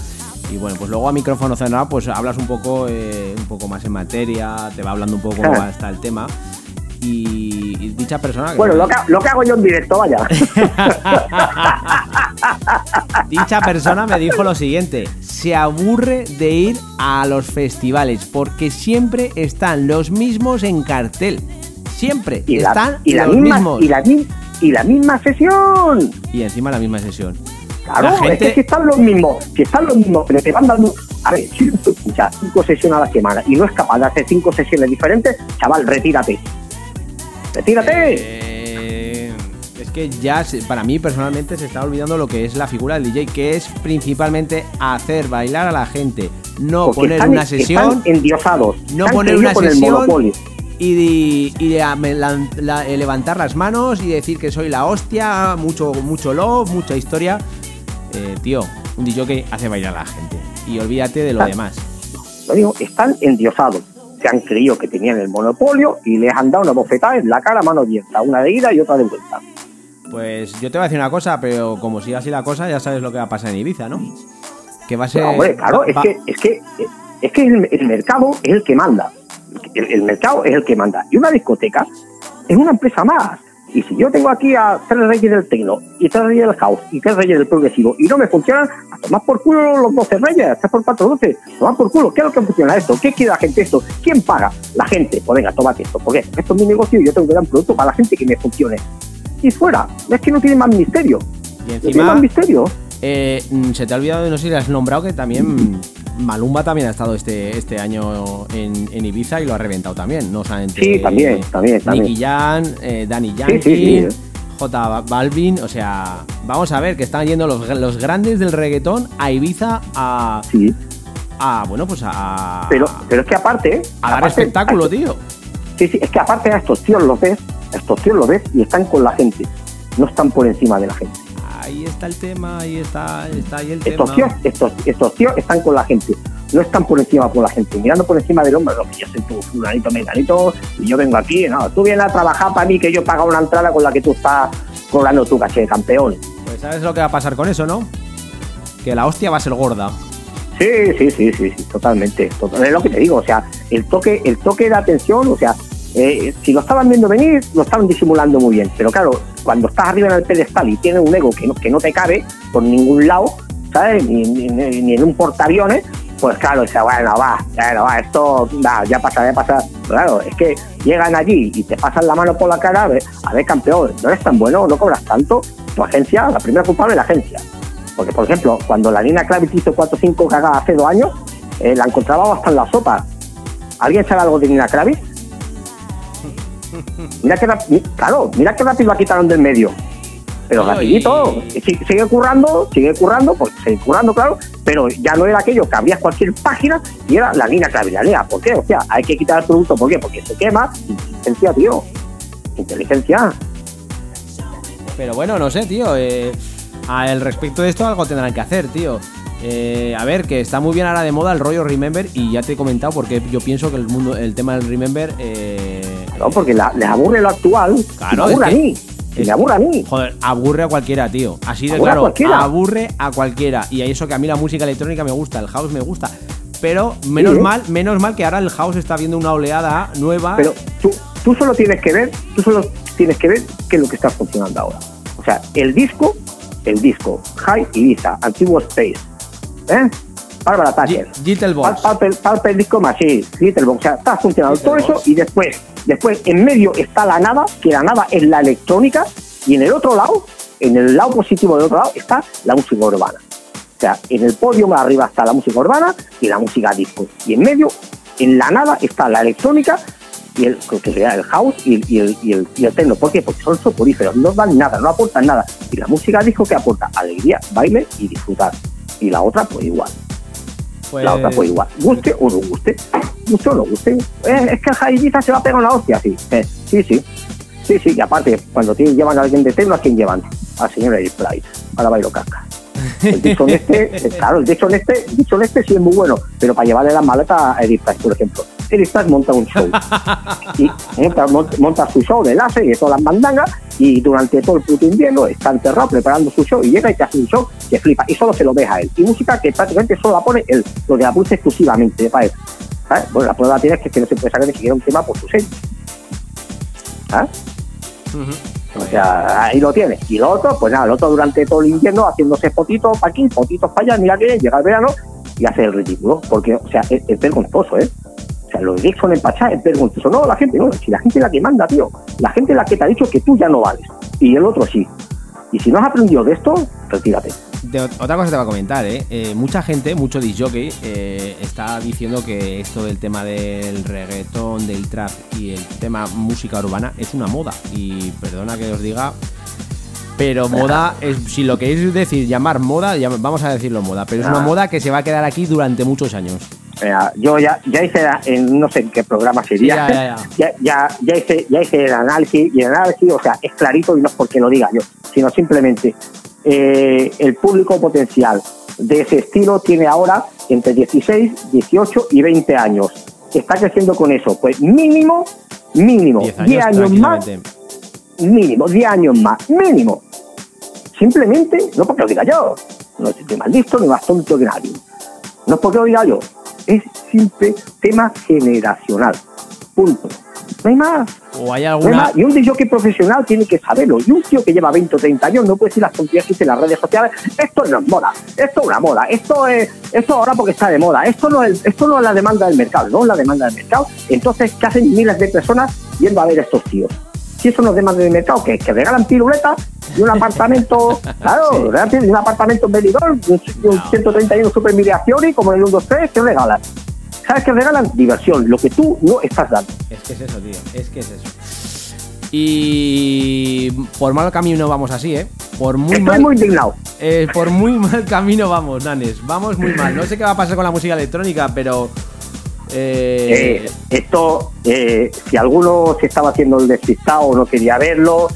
y bueno, pues luego a micrófono cerrado, pues hablas un poco, eh, un poco más en materia, te va hablando un poco cómo va está el tema. Y, dicha persona. Bueno, lo que, lo que hago yo en directo, vaya. dicha persona me dijo lo siguiente: se aburre de ir a los festivales porque siempre están los mismos en cartel. Siempre están y los mismos. Y la, y la misma sesión. Y encima la misma sesión. Claro, es que si están los mismos, si están los mismos, pero te van dando. A ver, si tú escuchas cinco sesiones a la semana y no es capaz de hacer cinco sesiones diferentes, chaval, retírate. ¡Retírate! Eh, es que ya, para mí personalmente, se está olvidando lo que es la figura del DJ, que es principalmente hacer bailar a la gente, no poner una sesión. endiosados. No poner una sesión. Y, y, levantar las manos y decir que soy la hostia, mucho, mucho love, mucha historia. Eh, tío, un DJ que hace bailar a la gente. Y olvídate de lo demás. Lo digo, están endiosados. Se han creído que tenían el monopolio y les han dado una bofetada en la cara mano abierta, una de ida y otra de vuelta. Pues yo te voy a decir una cosa, pero como siga así la cosa, ya sabes lo que va a pasar en Ibiza, ¿no? Que va a ser. hombre, claro, es, que, es que es que el, mercado es el que manda. El, mercado es el que manda. Y una discoteca es una empresa más. Y si yo tengo aquí a tres reyes del tecno, y tres reyes del house, y tres reyes del progresivo, y no me funcionan, a tomar por culo los 12 reyes, 3 por 4, 12, tomar por culo. ¿Qué es lo que funciona esto? ¿Qué quiere la gente esto? ¿Quién paga? La gente. Pues venga, tómate esto. Porque esto es mi negocio y yo tengo que dar un producto para la gente que me funcione. Y fuera. Es que no tiene más misterio. Y encima, no tiene más misterio. Eh, mm, se te ha olvidado de no sé si has nombrado que también Malumba también ha estado este, este año en, Ibiza y lo ha reventado también, no solamente sí, también, también, también. Nicky Jan, eh, Danny Yankee, J Balvin, o sea, vamos a ver que están yendo los, los grandes del reggaetón a Ibiza a, a bueno, pues a pero, pero es que aparte a dar espectáculo, tío. Sí, sí, es que aparte a estos tíos los ves, a estos tíos los ves y están con la gente, no están por encima de la gente ahí está el tema, ahí está, está ahí el estos tema. Tíos, estos, estos tíos están con la gente, no están por encima con la gente, mirando por encima del hombre, lo que yo soy tu fulanito, menganito, y yo vengo aquí, no, tú vienes a trabajar para mí que yo pago una entrada con la que tú estás cobrando tu caché de campeón. Pues sabes lo que va a pasar con eso, ¿no? que la hostia va a ser gorda. Sí, sí, sí, sí, sí, totalmente. Es lo que te digo, o sea, el toque, el toque de atención, o sea, eh, si lo estaban viendo venir, lo estaban disimulando muy bien. Pero claro, cuando estás arriba en el pedestal y tienes un ego que no, que no te cabe por ningún lado, ¿sabes? Ni, ni, en un portaaviones, pues claro, sea, bueno, va, bueno, va, esto ya pasa, ya pasa. Claro, es que llegan allí y te pasan la mano por la cara, a ver, a campeón, no eres tan bueno, no cobras tanto, tu agencia, la primera culpable es la agencia. Porque, por ejemplo, cuando la Nina Kravitz hizo 4-5 cagadas hace dos años, eh, la encontraba hasta en la sopa. ¿Alguien sabe algo de Nina Kravitz? Mira que claro, mira qué rápido la quitaron del medio. Pero rapidito, sigue currando, sigue currando, pues sigue currando, claro, pero ya no era aquello que abrías cualquier página y era la Nina Kravitz. ¿Por qué? O sea, hay que quitar el producto, ¿por qué? Porque se quema. Inteligencia, tío. Inteligencia. Pero bueno, no sé, tío. Eh, al respecto de esto algo tendrán que hacer, tío. Eh, a ver, que está muy bien ahora de moda el rollo Remember y ya te he comentado porque yo pienso que el mundo, el tema del Remember... Eh, no, porque les aburre lo actual. Claro, me aburre a mí. me aburre a mí. Joder, aburre a cualquiera, tío. Así de claro, aburre a cualquiera. Y a eso que a mí la música electrónica me gusta, el house me gusta. Pero menos mal, menos mal que ahora el house está viendo una oleada nueva. Pero tú, tú solo tienes que ver, tú solo tienes que ver qué es lo que está funcionando ahora. O sea, el disco el disco High Ibiza, Antiguo Space, ¿eh? Bárbara Thatcher. Gittelbox. Palper Disco Machine, Gittelbox. O sea, está funcionando todo eso y después, después en medio está la nada, que la nada es la electrónica y en el otro lado, en el lado positivo del otro lado, está la música urbana. O sea, en el podio más arriba está la música urbana y la música disco. Y en medio, en la nada, está la electrónica y el, que sería el house y el, y el, y el, y techno. ¿Por qué? Porque son soporíferos, no dan nada, no aportan nada. Y la música dijo que aporta alegría, baile y disfrutar. Y la otra, pues igual. La otra, pues igual. Guste o no guste. Guste o no guste. Eh, es que el Jaivita se va a pegar una hostia, sí. Eh, sí, sí. Sí, sí. Y aparte, cuando llevan a alguien de techno, ¿a quién llevan? Al señor Eric Price, para bailar caca. El dicho este, eh, claro, el dicho este, el dicho este sí es muy bueno, pero para llevarle la maleta a Eric Price, por ejemplo Eric monta un show. y monta, su show de láser y de todas las mandangas y durante todo el puto invierno está encerrado preparando su show y llega y te hace un show que flipa y solo se lo deja él. Y música que prácticamente solo la pone él, lo que la pulsa exclusivamente para él. Bueno, la prueba tiene que es que no se puede sacar ni siquiera un tema por su sello. O sea, ahí lo tienes. Y lo otro, pues nada, el otro durante todo el invierno haciéndose fotitos para aquí, fotitos para allá, mira que llega el verano y hace el ridículo. Porque, o sea, es, es vergonzoso, ¿eh? Los Dixon en Pachá es vergonzoso. No, la gente no, si la gente es la que manda, tío. La gente es la que te ha dicho que tú ya no vales. Y el otro sí. Y si no has aprendido de esto, retírate. otra cosa te va a comentar, ¿eh? ¿eh? mucha gente, mucho disjockey, eh, está diciendo que esto del tema del reggaetón, del trap y el tema música urbana es una moda. Y perdona que os diga, pero moda, es, si lo queréis decir, llamar moda, vamos a decirlo moda, pero es una ah. moda que se va a quedar aquí durante muchos años yo ya, ya hice, en no sé en qué programa sería, ya, ya, ya, hice, ya hice el análisis y el análisis, o sea, es clarito y no es porque lo diga yo, sino simplemente eh, el público potencial de ese estilo tiene ahora entre 16, 18 y 20 años. Está creciendo con eso, pues mínimo, mínimo, 10 años, más, mínimo, 10 años más, mínimo. Simplemente, no porque lo diga yo, no estoy más listo ni más tonto que nadie. No es porque lo diga yo, es simple tema generacional. Punto. No hay más. O hay alguna... Y un DJ profesional tiene que saberlo. Y un tío que lleva 20 o 30 años no puede decir las tonterías que dice en las redes sociales. Esto no es moda. Esto es una moda. Esto es esto ahora porque está de moda. Esto no es, esto no es la demanda del mercado. No es la demanda del mercado. Entonces, ¿qué hacen miles de personas yendo a ver estos tíos? Si eso no es demanda del mercado, que, que regalan piruletas y un apartamento, claro, sí. un apartamento en Benidorm, un, un 131 Super y como en el 1, 2, 3, ¿qué regalan? ¿Sabes qué regalan? Diversión, lo que tú no estás dando. Es que es eso, tío, es que es eso. Y por mal camino vamos así, ¿eh? Por muy Estoy muy indignado. Eh, por muy mal camino vamos, Nanes. Vamos muy mal. No sé qué va a pasar con la música electrónica, pero... Eh... eh esto, eh, si alguno se estaba haciendo el despistado o no quería verlo,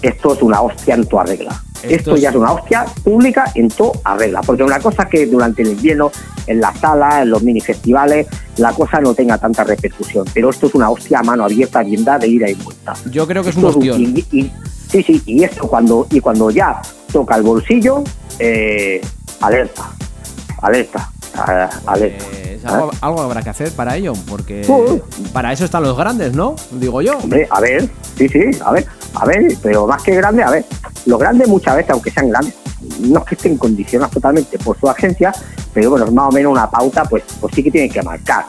esto es una hostia en toda regla. Esto, ya es una hostia pública en toda regla. Porque una cosa que durante el invierno, en la sala, en los mini festivales, la cosa no tenga tanta repercusión. Pero esto es una hostia a mano abierta, bien de ida y vuelta. Yo creo que es un hostión. sí, sí, y esto cuando, y cuando ya toca el bolsillo, eh, alerta, alerta, eh, alerta. Algo, ¿Eh? algo habrá que hacer para ello, porque para eso están los grandes, ¿no? Digo yo. Hombre, a ver, sí, sí, a ver, a ver, pero más que grande, a ver, los grandes muchas veces, aunque sean grandes, no es que estén condicionados totalmente por su agencia, pero bueno, más o menos una pauta, pues, pues sí que tienen que marcar,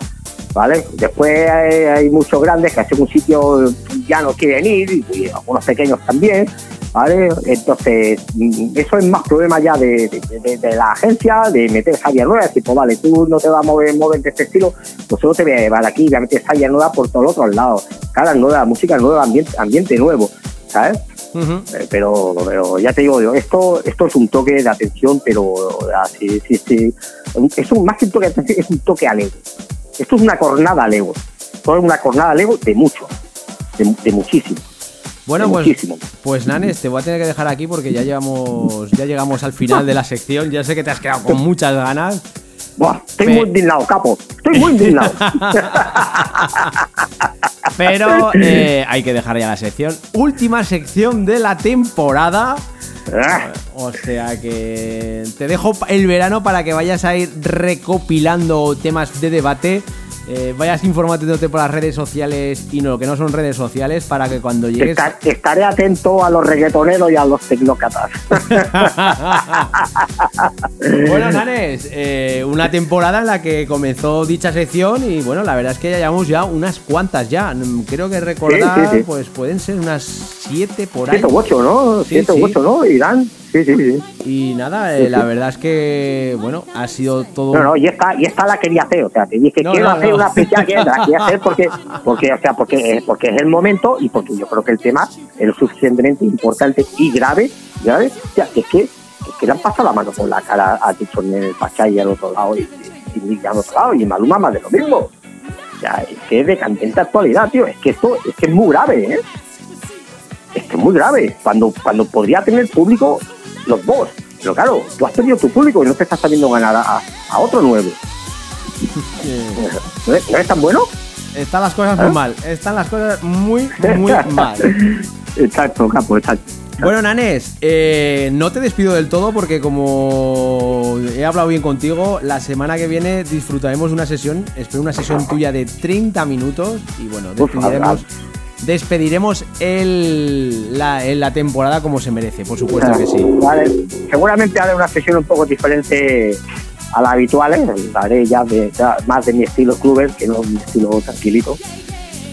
¿vale? Después hay, hay muchos grandes que a un sitio ya no quieren ir, y algunos pequeños también, ¿vale? Entonces, mm, eso es más problema ya de, de- de- de la agencia, de meter sallas nuevas, tipo, vale, tú no te vas a mover, mover de este estilo, pues solo te voy a llevar aquí, voy a meter sallas nuevas por todos los otros lados, cara nueva, música nueva, ambiente, ambiente nuevo, ¿sabes? Eh, pero, pero ya te digo esto, esto es un toque de atención, pero así, sí, sí, es un, más que un toque de atención, es un toque al ego. Esto es una cornada al ego. Esto es una cornada al ego de mucho, de, de muchísimo. Bueno, pues, muchísimo. pues Nanes, te voy a tener que dejar aquí porque ya llevamos, ya llegamos al final de la sección. Ya sé que te has quedado con muchas ganas. Buah, estoy Pe- muy indignado, capo. Estoy muy indignado. Pero eh, hay que dejar ya la sección. Última sección de la temporada. Ah, O sea que te dejo el verano para que vayas a ir recopilando temas de debate. Eh, vayas informándote por las redes sociales y no lo que no son redes sociales para que cuando llegues. Esta- estaré atento a los reggaetoneros y a los tecnócratas. Bueno, Nanes, eh, una temporada en la que comenzó dicha sección y bueno, la verdad es que ya llevamos ya unas cuantas ya. Creo que recordar, Sí, sí, sí. pues pueden ser unas siete por ahí. 7 u 8, ¿no? Sí, 7 sí. u 8, ¿no? Irán. Sí, sí, sí. Y nada, eh, la verdad es que, bueno, ha sido todo... No, no, y esta, y esta la quería hacer, o sea, te dije, No, quiero no, hacer no. una especial que la quería hacer porque, porque, o sea, porque, porque es el momento y porque yo creo que el tema es lo suficientemente importante y grave, grave, o sea, que es que, es que le han pasado la mano por la cara a Tixon en el Pachay y al otro lado, y, y, y al otro lado, y Maluma más de lo mismo. O sea, es que es de candente actualidad, tío, es que esto es que es muy grave, ¿eh? Es que es muy grave, cuando, cuando podría tener público los dos. Pero claro, tú has perdido tu público y no te estás sabiendo ganar a, a otro nuevo. eh, ¿No es, no es tan bueno? están las cosas muy ¿Eh? mal, están las cosas muy, muy mal. Exacto, capo, exacto. Bueno, Nanes, eh, no te despido del todo porque como he hablado bien contigo, la semana que viene disfrutaremos de una sesión, espero una sesión tuya de 30 minutos y bueno, Uf, despediremos, el, la, temporada como se merece, por supuesto que sí. Vale, seguramente haré una sesión un poco diferente a la habitual, ¿eh? haré ya, de, ya más de mi estilo cluber que no mi estilo tranquilito.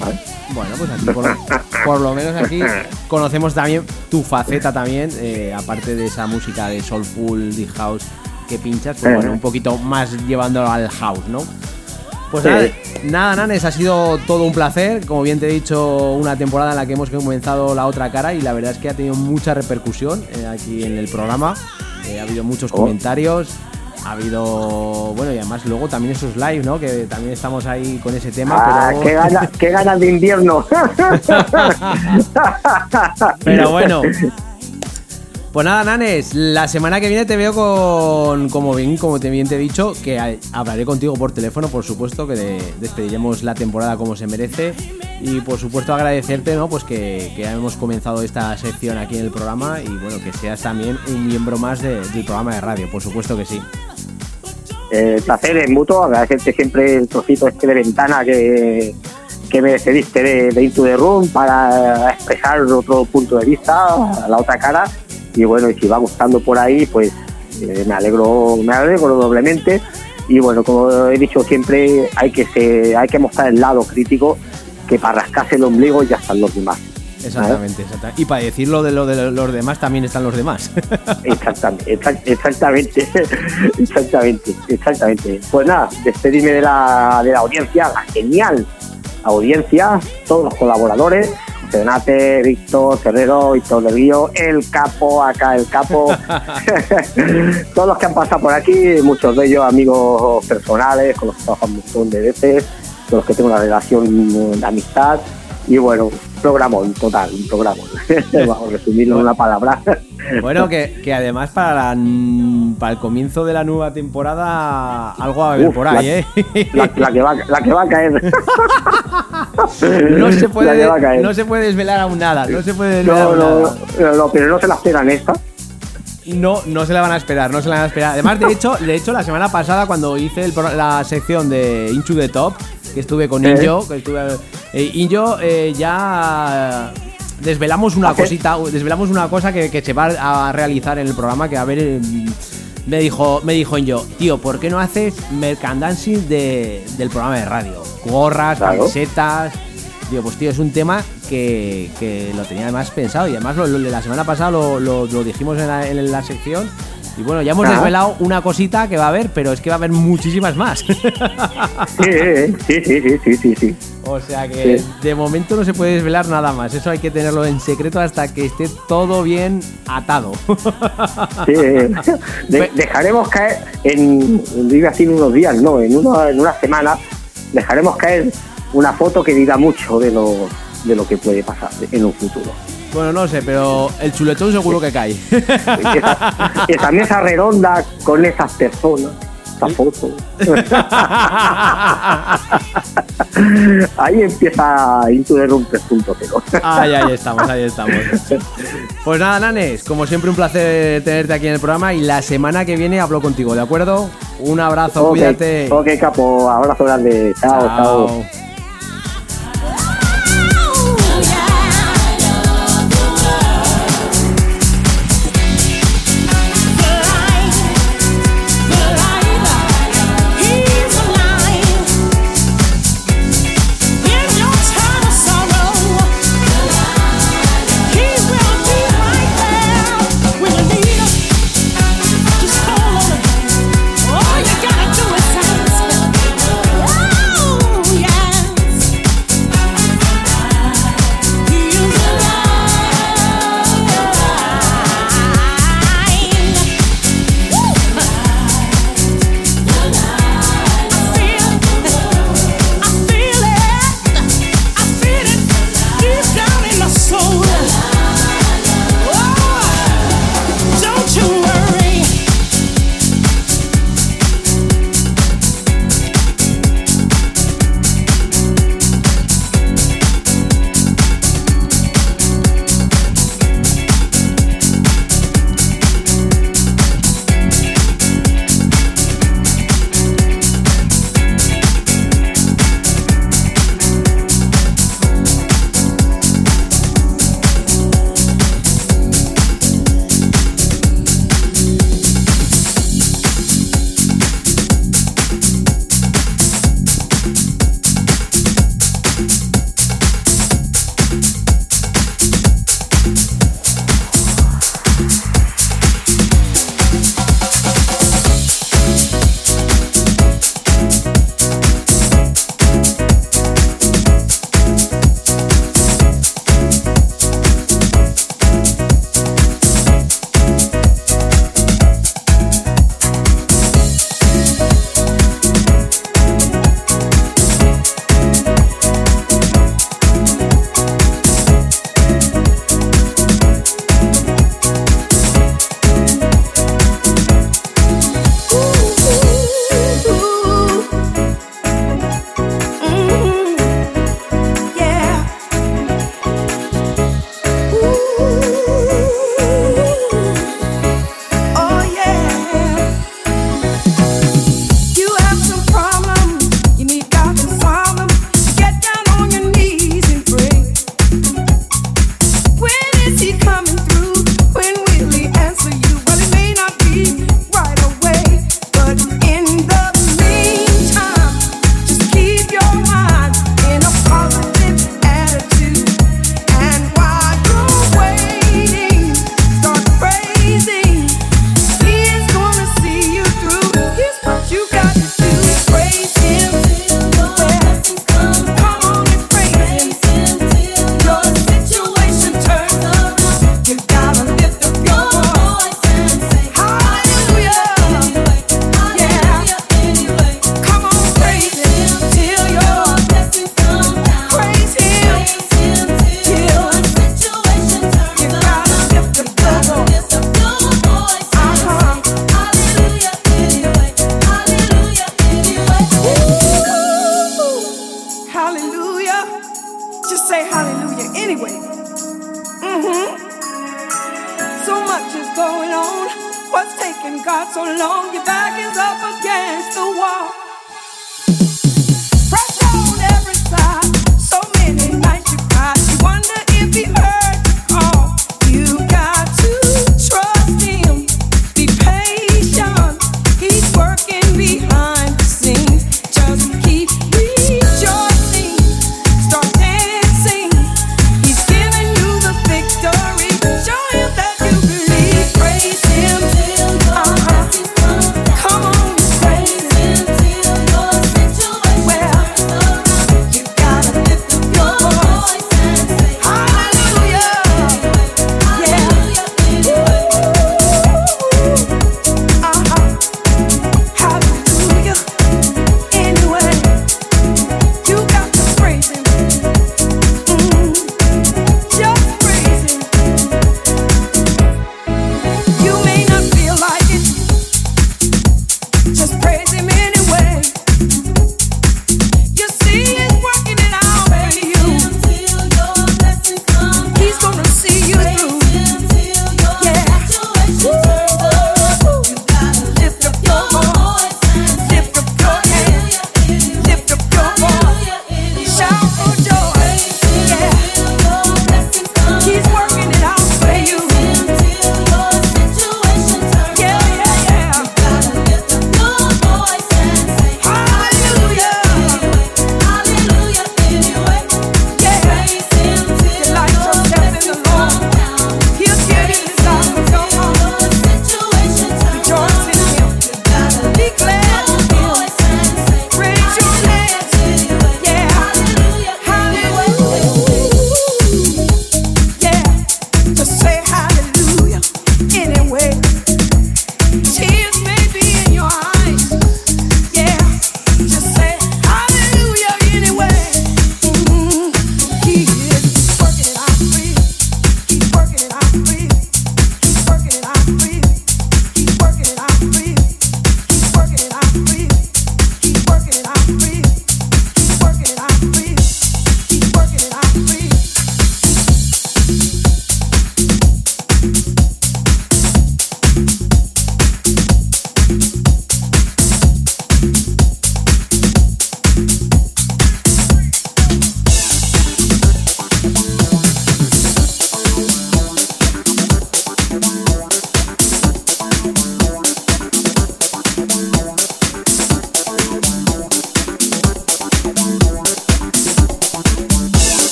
¿vale? Bueno, pues aquí por lo, por lo menos aquí conocemos también tu faceta también, eh, aparte de esa música de soulful, deep house que pinchas, pues Eh. bueno, un poquito más llevándolo al house, ¿no? Pues Sí. nada, nada, Nanes, ha sido todo un placer. Como bien te he dicho, una temporada en la que hemos comenzado la otra cara y la verdad es que ha tenido mucha repercusión eh, aquí en el programa. Eh, ha habido muchos Oh. comentarios, ha habido, bueno, y además luego también esos live, ¿no? Que también estamos ahí con ese tema. Ah, pero... qué, ganas, qué ganas de invierno. Pero bueno. Pues nada, Nanes, la semana que viene te veo con, como bien, como te bien te he dicho, que hablaré contigo por teléfono, por supuesto, que de- despediremos la temporada como se merece. Y por supuesto agradecerte, ¿no? Pues que, que hemos comenzado esta sección aquí en el programa y bueno, que seas también un miembro más de- del programa de radio, por supuesto que sí. Eh, El placer es mutuo, agradecerte siempre el trocito este de ventana que, que me cediste de, de Into the Room para expresar otro punto de vista, la otra cara. Y bueno, y si va gustando por ahí, pues eh, me alegro, me alegro doblemente. Y bueno, como he dicho siempre, hay que ser, hay que mostrar el lado crítico que para rascarse el ombligo ya están los demás. Exactamente, exactamente. Y para decirlo de lo de los demás, también están los demás. Exactamente, exact- exactamente, exactamente, exactamente. Pues nada, despedirme de la, de la audiencia, la genial audiencia, todos los colaboradores, Renate, Víctor, Ferrero, Víctor del Río, el capo, acá el capo, todos los que han pasado por aquí, muchos de ellos amigos personales, con los que trabajo un montón de veces, con los que tengo una relación de amistad, y bueno, programón total, un programón. Vamos a resumirlo en una palabra. Bueno, que, que además para, la- para el comienzo de la nueva temporada algo va a haber Uf, por ahí, la- ¿eh? la, la que va, la que va a caer. No se, puede, va a caer. no se puede desvelar aún nada, no se puede desvelar No, aún no, nada. no, no, pero no se la esperan esta. No, no se la van a esperar, no se la van a esperar. Además, de hecho, de hecho la semana pasada cuando hice el la sección de Into the Top, que estuve con Injo, que estuve, eh, Injo eh, ya desvelamos una cosita, desvelamos una cosa que, se va a realizar en el programa que a ver eh, me dijo me dijo Injo, tío, ¿por qué no haces merchandising de, del programa de radio? Gorras, camisetas. Digo, pues tío, es un tema que, lo tenía además pensado y además lo, de la semana pasada lo, dijimos en la, en la sección y bueno, ya hemos ah. desvelado una cosita que va a haber, pero es que va a haber muchísimas más. Sí, sí, sí, sí, sí, sí. O sea que de momento no se puede desvelar nada más. Eso hay que tenerlo en secreto hasta que esté todo bien atado. Sí, dejaremos caer en, diga así, en unos días, no, en, uno, en una semana, dejaremos caer una foto que diga mucho de lo, de lo que puede pasar en un futuro. Bueno, no sé, pero el chuletón seguro que cae. Esa, mesa redonda con esas personas, esa foto. ahí empieza Into the Room 3.0. Ahí, ahí estamos, ahí estamos. Pues nada, Nanes, como siempre un placer tenerte aquí en el programa y la semana que viene hablo contigo, ¿de acuerdo? Un abrazo, cuídate. Ok, capo, abrazo grande. chao. chao. anyway.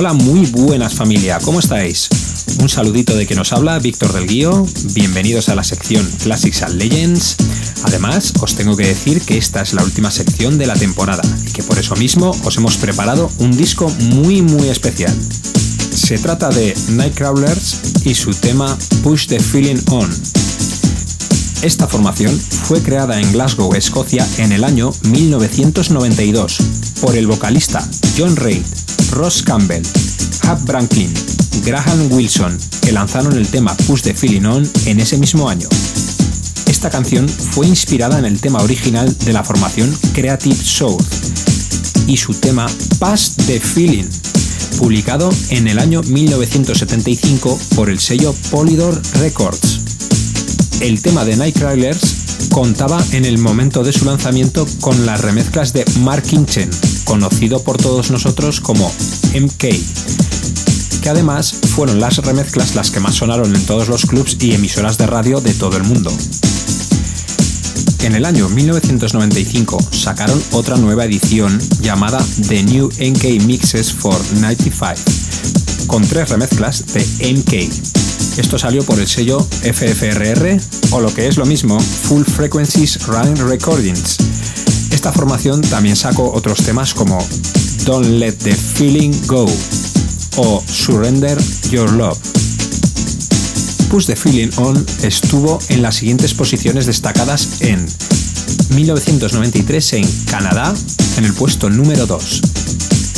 Hola, muy buenas familia, ¿cómo estáis? Un saludito de que nos habla Víctor del Guío, bienvenidos a la sección Classics and Legends. Además, os tengo que decir que esta es la última sección de la temporada y que por eso mismo os hemos preparado un disco muy muy especial. Se trata de Nightcrawlers y su tema Push the Feeling On. Esta formación fue creada en Glasgow, Escocia, en el año 1992 por el vocalista John Reid Ross Campbell, Hub Branklin, Graham Wilson, que lanzaron el tema Push the Feeling On en ese mismo año. Esta canción fue inspirada en el tema original de la formación Creative Soul y su tema Pass the Feeling, publicado en el año 1975 por el sello Polydor Records. El tema de Nightcrawlers contaba en el momento de su lanzamiento con las remezclas de Mark Kinchen, conocido por todos nosotros como MK, que además fueron las remezclas las que más sonaron en todos los clubs y emisoras de radio de todo el mundo. En el año 1995 sacaron otra nueva edición llamada The New NK Mixes for 95, con tres remezclas de NK. Esto salió por el sello FFRR o lo que es lo mismo, Full Frequencies Run Recordings. Esta formación también sacó otros temas como Don't Let the Feeling Go o Surrender Your Love. Push the Feeling On estuvo en las siguientes posiciones destacadas en 1993 en Canadá en el puesto número 2,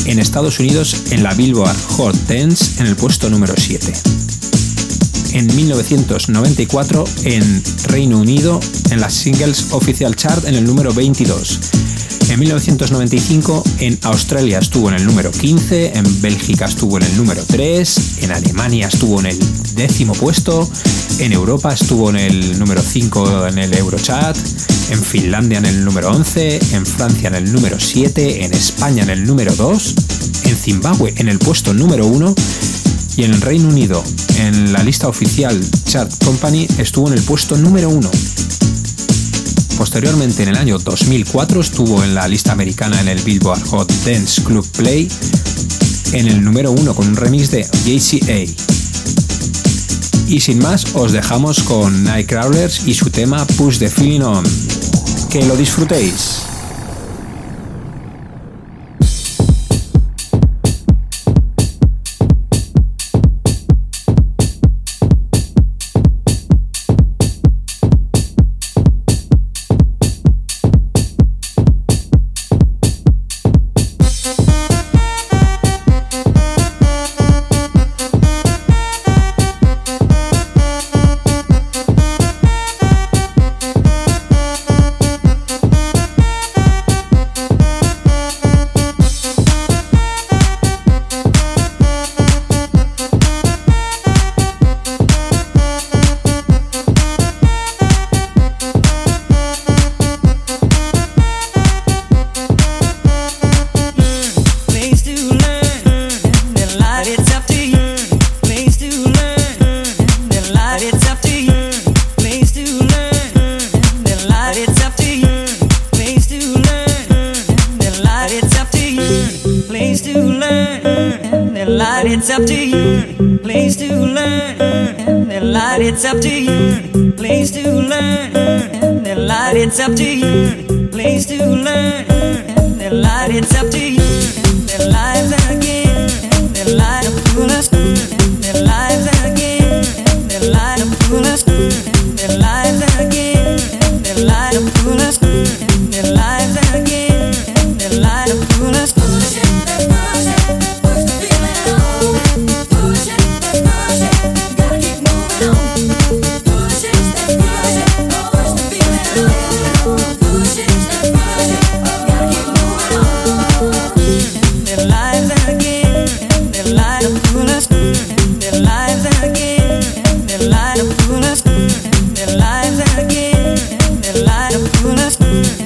en Estados Unidos en la Billboard Hot Dance en el puesto número 7, en 1994 en Reino Unido en la Singles Official Chart en el número 22, en 1995 en Australia estuvo en el número 15, en Bélgica estuvo en el número 3, en Alemania estuvo en el décimo puesto, en Europa estuvo en el número 5 en el Eurochat, en Finlandia en el número 11, en Francia en el número 7, en España en el número 2, en Zimbabue en el puesto número 1 y en el Reino Unido en la lista oficial Chart Company estuvo en el puesto número 1. Posteriormente, en el año 2004, estuvo en la lista americana en el Billboard Hot Dance Club Play en el número 1 con un remix de JCA. Y sin más, os dejamos con Nightcrawlers y su tema Push the Feeling On. Que lo disfrutéis. Yeah.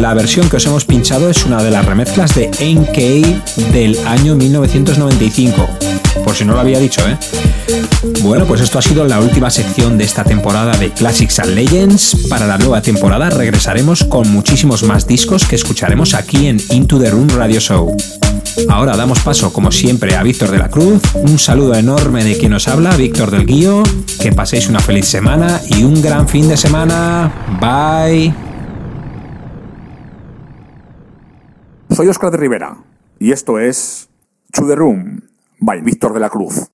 La versión que os hemos pinchado es una de las remezclas de NK del año 1995. Por si no lo había dicho, ¿eh? Bueno, pues esto ha sido la última sección de esta temporada de Classics and Legends. Para la nueva temporada regresaremos con muchísimos más discos que escucharemos aquí en Into the Room Radio Show. Ahora damos paso, como siempre, a Víctor de la Cruz. Un saludo enorme de quien nos habla, Víctor del Guío. Que paséis una feliz semana y un gran fin de semana. Bye. Soy Oscar de Rivera y esto es To the by Víctor de la Cruz.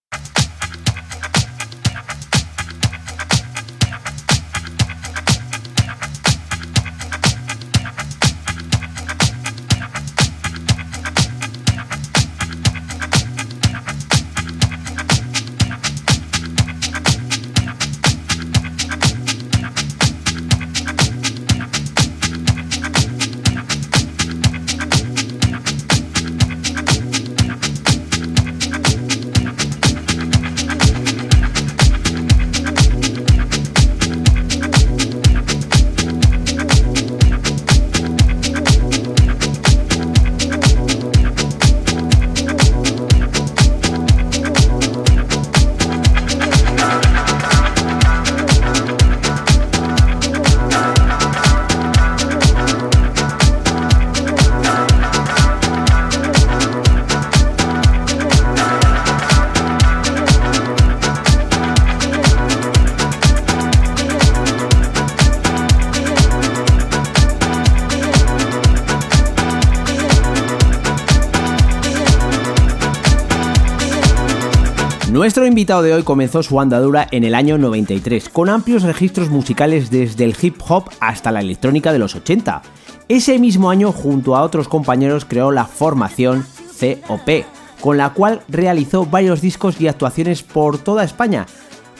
Invitado de hoy comenzó su andadura en el año 93, con amplios registros musicales desde el hip hop hasta la electrónica de los 80. Ese mismo año, junto a otros compañeros, creó la formación COP, con la cual realizó varios discos y actuaciones por toda España.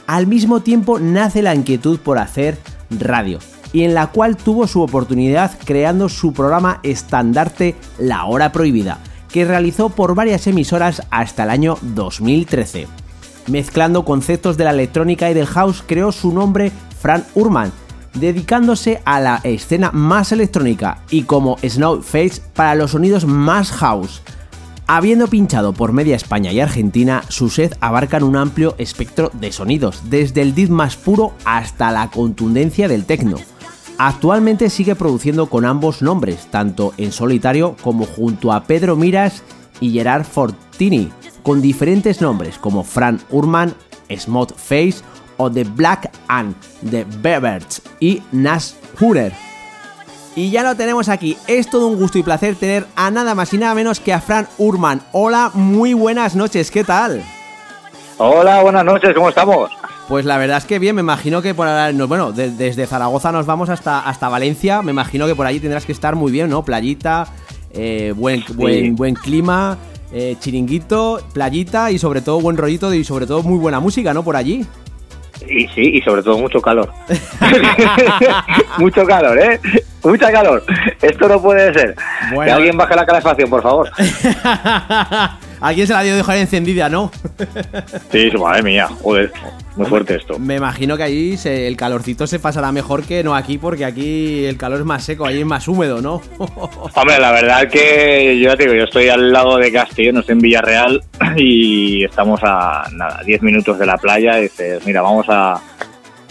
Al mismo tiempo nace la inquietud por hacer radio, y en la cual tuvo su oportunidad creando su programa estandarte La Hora Prohibida, que realizó por varias emisoras hasta el año 2013 mezclando conceptos de la electrónica y del house, creó su nombre Fran Urman, dedicándose a la escena más electrónica y como Snowface para los sonidos más house. Habiendo pinchado por media España y Argentina, su set abarcan un amplio espectro de sonidos, desde el death más puro hasta la contundencia del techno. Actualmente sigue produciendo con ambos nombres, tanto en solitario como junto a Pedro Miras y Gerard Fortini, con diferentes nombres como Fran Urman, Smooth Face o The Black and The Bearberts y Nash Hurer. Y ya lo tenemos aquí, es todo un gusto y placer tener a nada más y nada menos que a Fran Urman. Hola, muy buenas noches, ¿qué tal? Hola, buenas noches, ¿cómo estamos? Pues la verdad es que bien, me imagino que por bueno, desde Zaragoza nos vamos hasta, hasta Valencia, me imagino que por allí tendrás que estar muy bien, ¿no? Playita, eh, buen, buen, buen clima, eh, chiringuito, playita y sobre todo buen rollito y sobre todo muy buena música, ¿no? Por allí. Y sí, y sobre todo mucho calor. mucho calor, ¿eh? Mucha calor. Esto no puede ser. Que alguien baje la calefacción, por favor. Alguien se la dio de dejar encendida, ¿no? sí, madre mía, joder. Muy fuerte esto. Me imagino que ahí el calorcito se pasará mejor que no aquí, porque aquí el calor es más seco, ahí es más húmedo, ¿no? Hombre, la verdad que yo ya te digo, yo estoy al lado de Castellón, estoy en Villarreal y estamos a nada, 10 minutos de la playa y dices, mira, vamos a,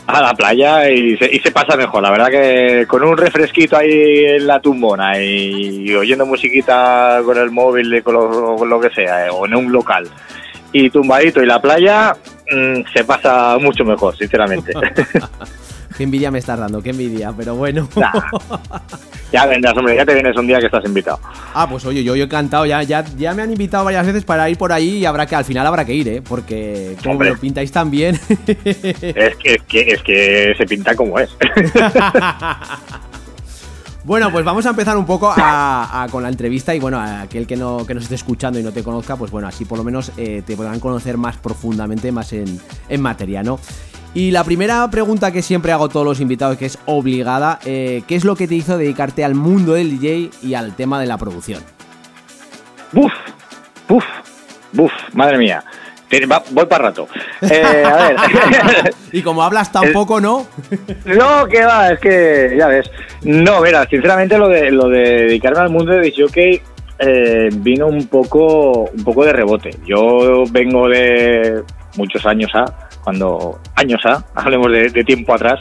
a la playa y se, y se, pasa mejor. La verdad que con un refresquito ahí en la tumbona y, oyendo musiquita con el móvil, con lo, que sea, eh, o en un local y tumbadito y la playa, Mm, se pasa mucho mejor, sinceramente. qué envidia me estás dando, qué envidia, pero bueno. Ya vendrás, hombre, ya te vienes un día que estás invitado. Ah, pues oye, yo, yo he encantado, ya, ya, ya me han invitado varias veces para ir por ahí y habrá que, al final habrá que ir, ¿eh? Porque como lo pintáis tan bien. es, que, es, que, es que se pinta como es. Bueno, pues vamos a empezar un poco con la entrevista y bueno, a aquel que, no, que nos esté escuchando y no te conozca, pues bueno, así por lo menos eh, te podrán conocer más profundamente, más en, materia, ¿no? Y la primera pregunta que siempre hago a todos los invitados, que es obligada, eh, ¿qué es lo que te hizo dedicarte al mundo del DJ y al tema de la producción? Buf, buf, buf, madre mía. voy para rato. Eh, a ver. y como hablas tampoco, ¿no? no, que va, es que ya ves. No, mira, sinceramente lo de lo de dedicarme al mundo de jockey eh, vino un poco un poco de rebote. Yo vengo de muchos años a cuando años a, hablemos de, tiempo atrás.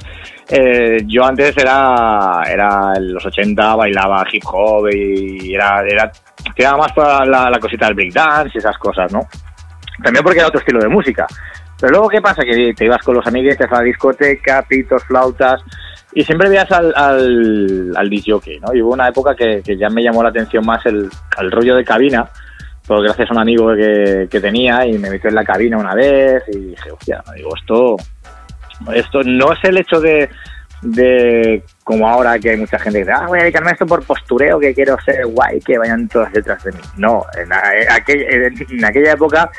Eh, yo antes era era en los 80 bailaba hip hop y era era quedaba más para la, la cosita del breakdance y esas cosas, ¿no? También porque era otro estilo de música. Pero luego, ¿qué pasa? Que te ibas con los amigos, te a la discoteca, pitos, flautas, y siempre veías al, al, al ¿no? Y hubo una época que, ya me llamó la atención más el, rollo de cabina, porque gracias a un amigo que, tenía y me metió en la cabina una vez y dije, hostia, digo, esto, esto no es el hecho de, de como ahora que hay mucha gente que dice, ah, voy a dedicarme a esto por postureo, que quiero ser guay, que vayan todas detrás de mí. No, en, aquella, en aquella época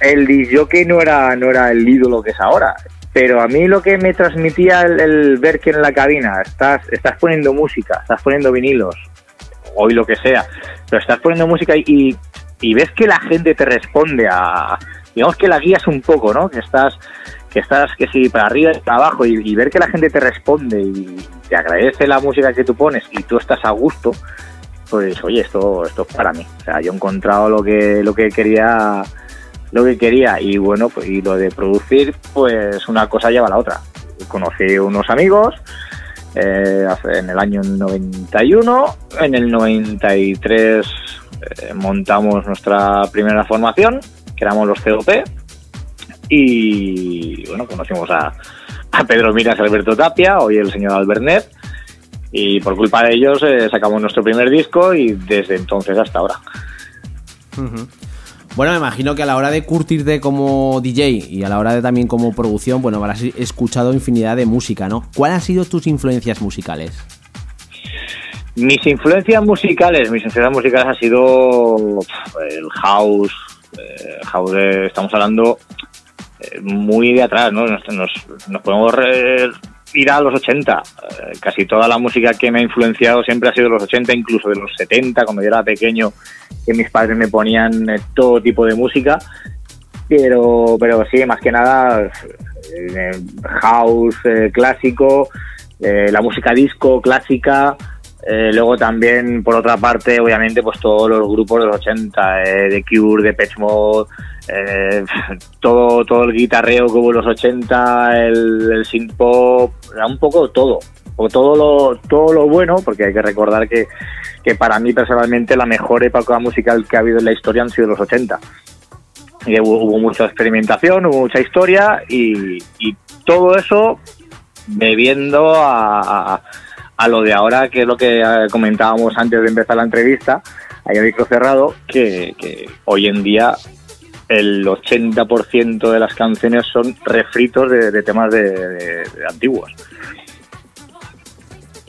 el disjockey no era, no era el ídolo que es ahora. Pero a mí lo que me transmitía el, ver que en la cabina estás, estás poniendo música, estás poniendo vinilos, hoy lo que sea, pero estás poniendo música y, y ves que la gente te responde a, digamos que la guías un poco, ¿no? Que estás que estás, que si para arriba y para abajo, y, ver que la gente te responde y te agradece la música que tú pones y tú estás a gusto, pues oye, esto, esto es para mí. O sea, yo he encontrado lo que, lo que quería, lo que quería, y bueno, pues, y lo de producir, pues una cosa lleva a la otra. Conocí unos amigos, eh, en el año 91, en el 93 eh, montamos nuestra primera formación, que éramos los COP, y bueno, conocimos a, Pedro Miras Alberto Tapia, hoy el señor Albernet, y por culpa de ellos eh, sacamos nuestro primer disco y desde entonces hasta ahora. Bueno, me imagino que a la hora de curtirte como DJ y a la hora de también como producción, bueno, habrás escuchado infinidad de música, ¿no? ¿Cuáles han sido tus influencias musicales? Mis influencias musicales, mis influencias musicales ha sido el house, eh, house estamos hablando muy de atrás, ¿no? Nos, nos, podemos ir a los 80. Eh, casi toda la música que me ha influenciado siempre ha sido de los 80, incluso de los 70, cuando yo era pequeño, que mis padres me ponían eh, todo tipo de música. Pero, pero sí, más que nada, eh, house clásico, la música disco clásica, luego también, por otra parte, obviamente, pues todos los grupos de los 80, eh, The Cure, The Patch Mode, eh, todo, todo el guitarreo que hubo en los 80, el, el synth un poco todo, o todo lo, todo lo bueno, porque hay que recordar que, que para mí personalmente la mejor época musical que ha habido en la historia han sido los 80. Y hubo, mucha experimentación, hubo mucha historia y, todo eso bebiendo a, lo de ahora, que es lo que eh, comentábamos antes de empezar la entrevista, ahí a micro cerrado, que, que hoy en día el 80% de las canciones son refritos de, temas de, antiguos.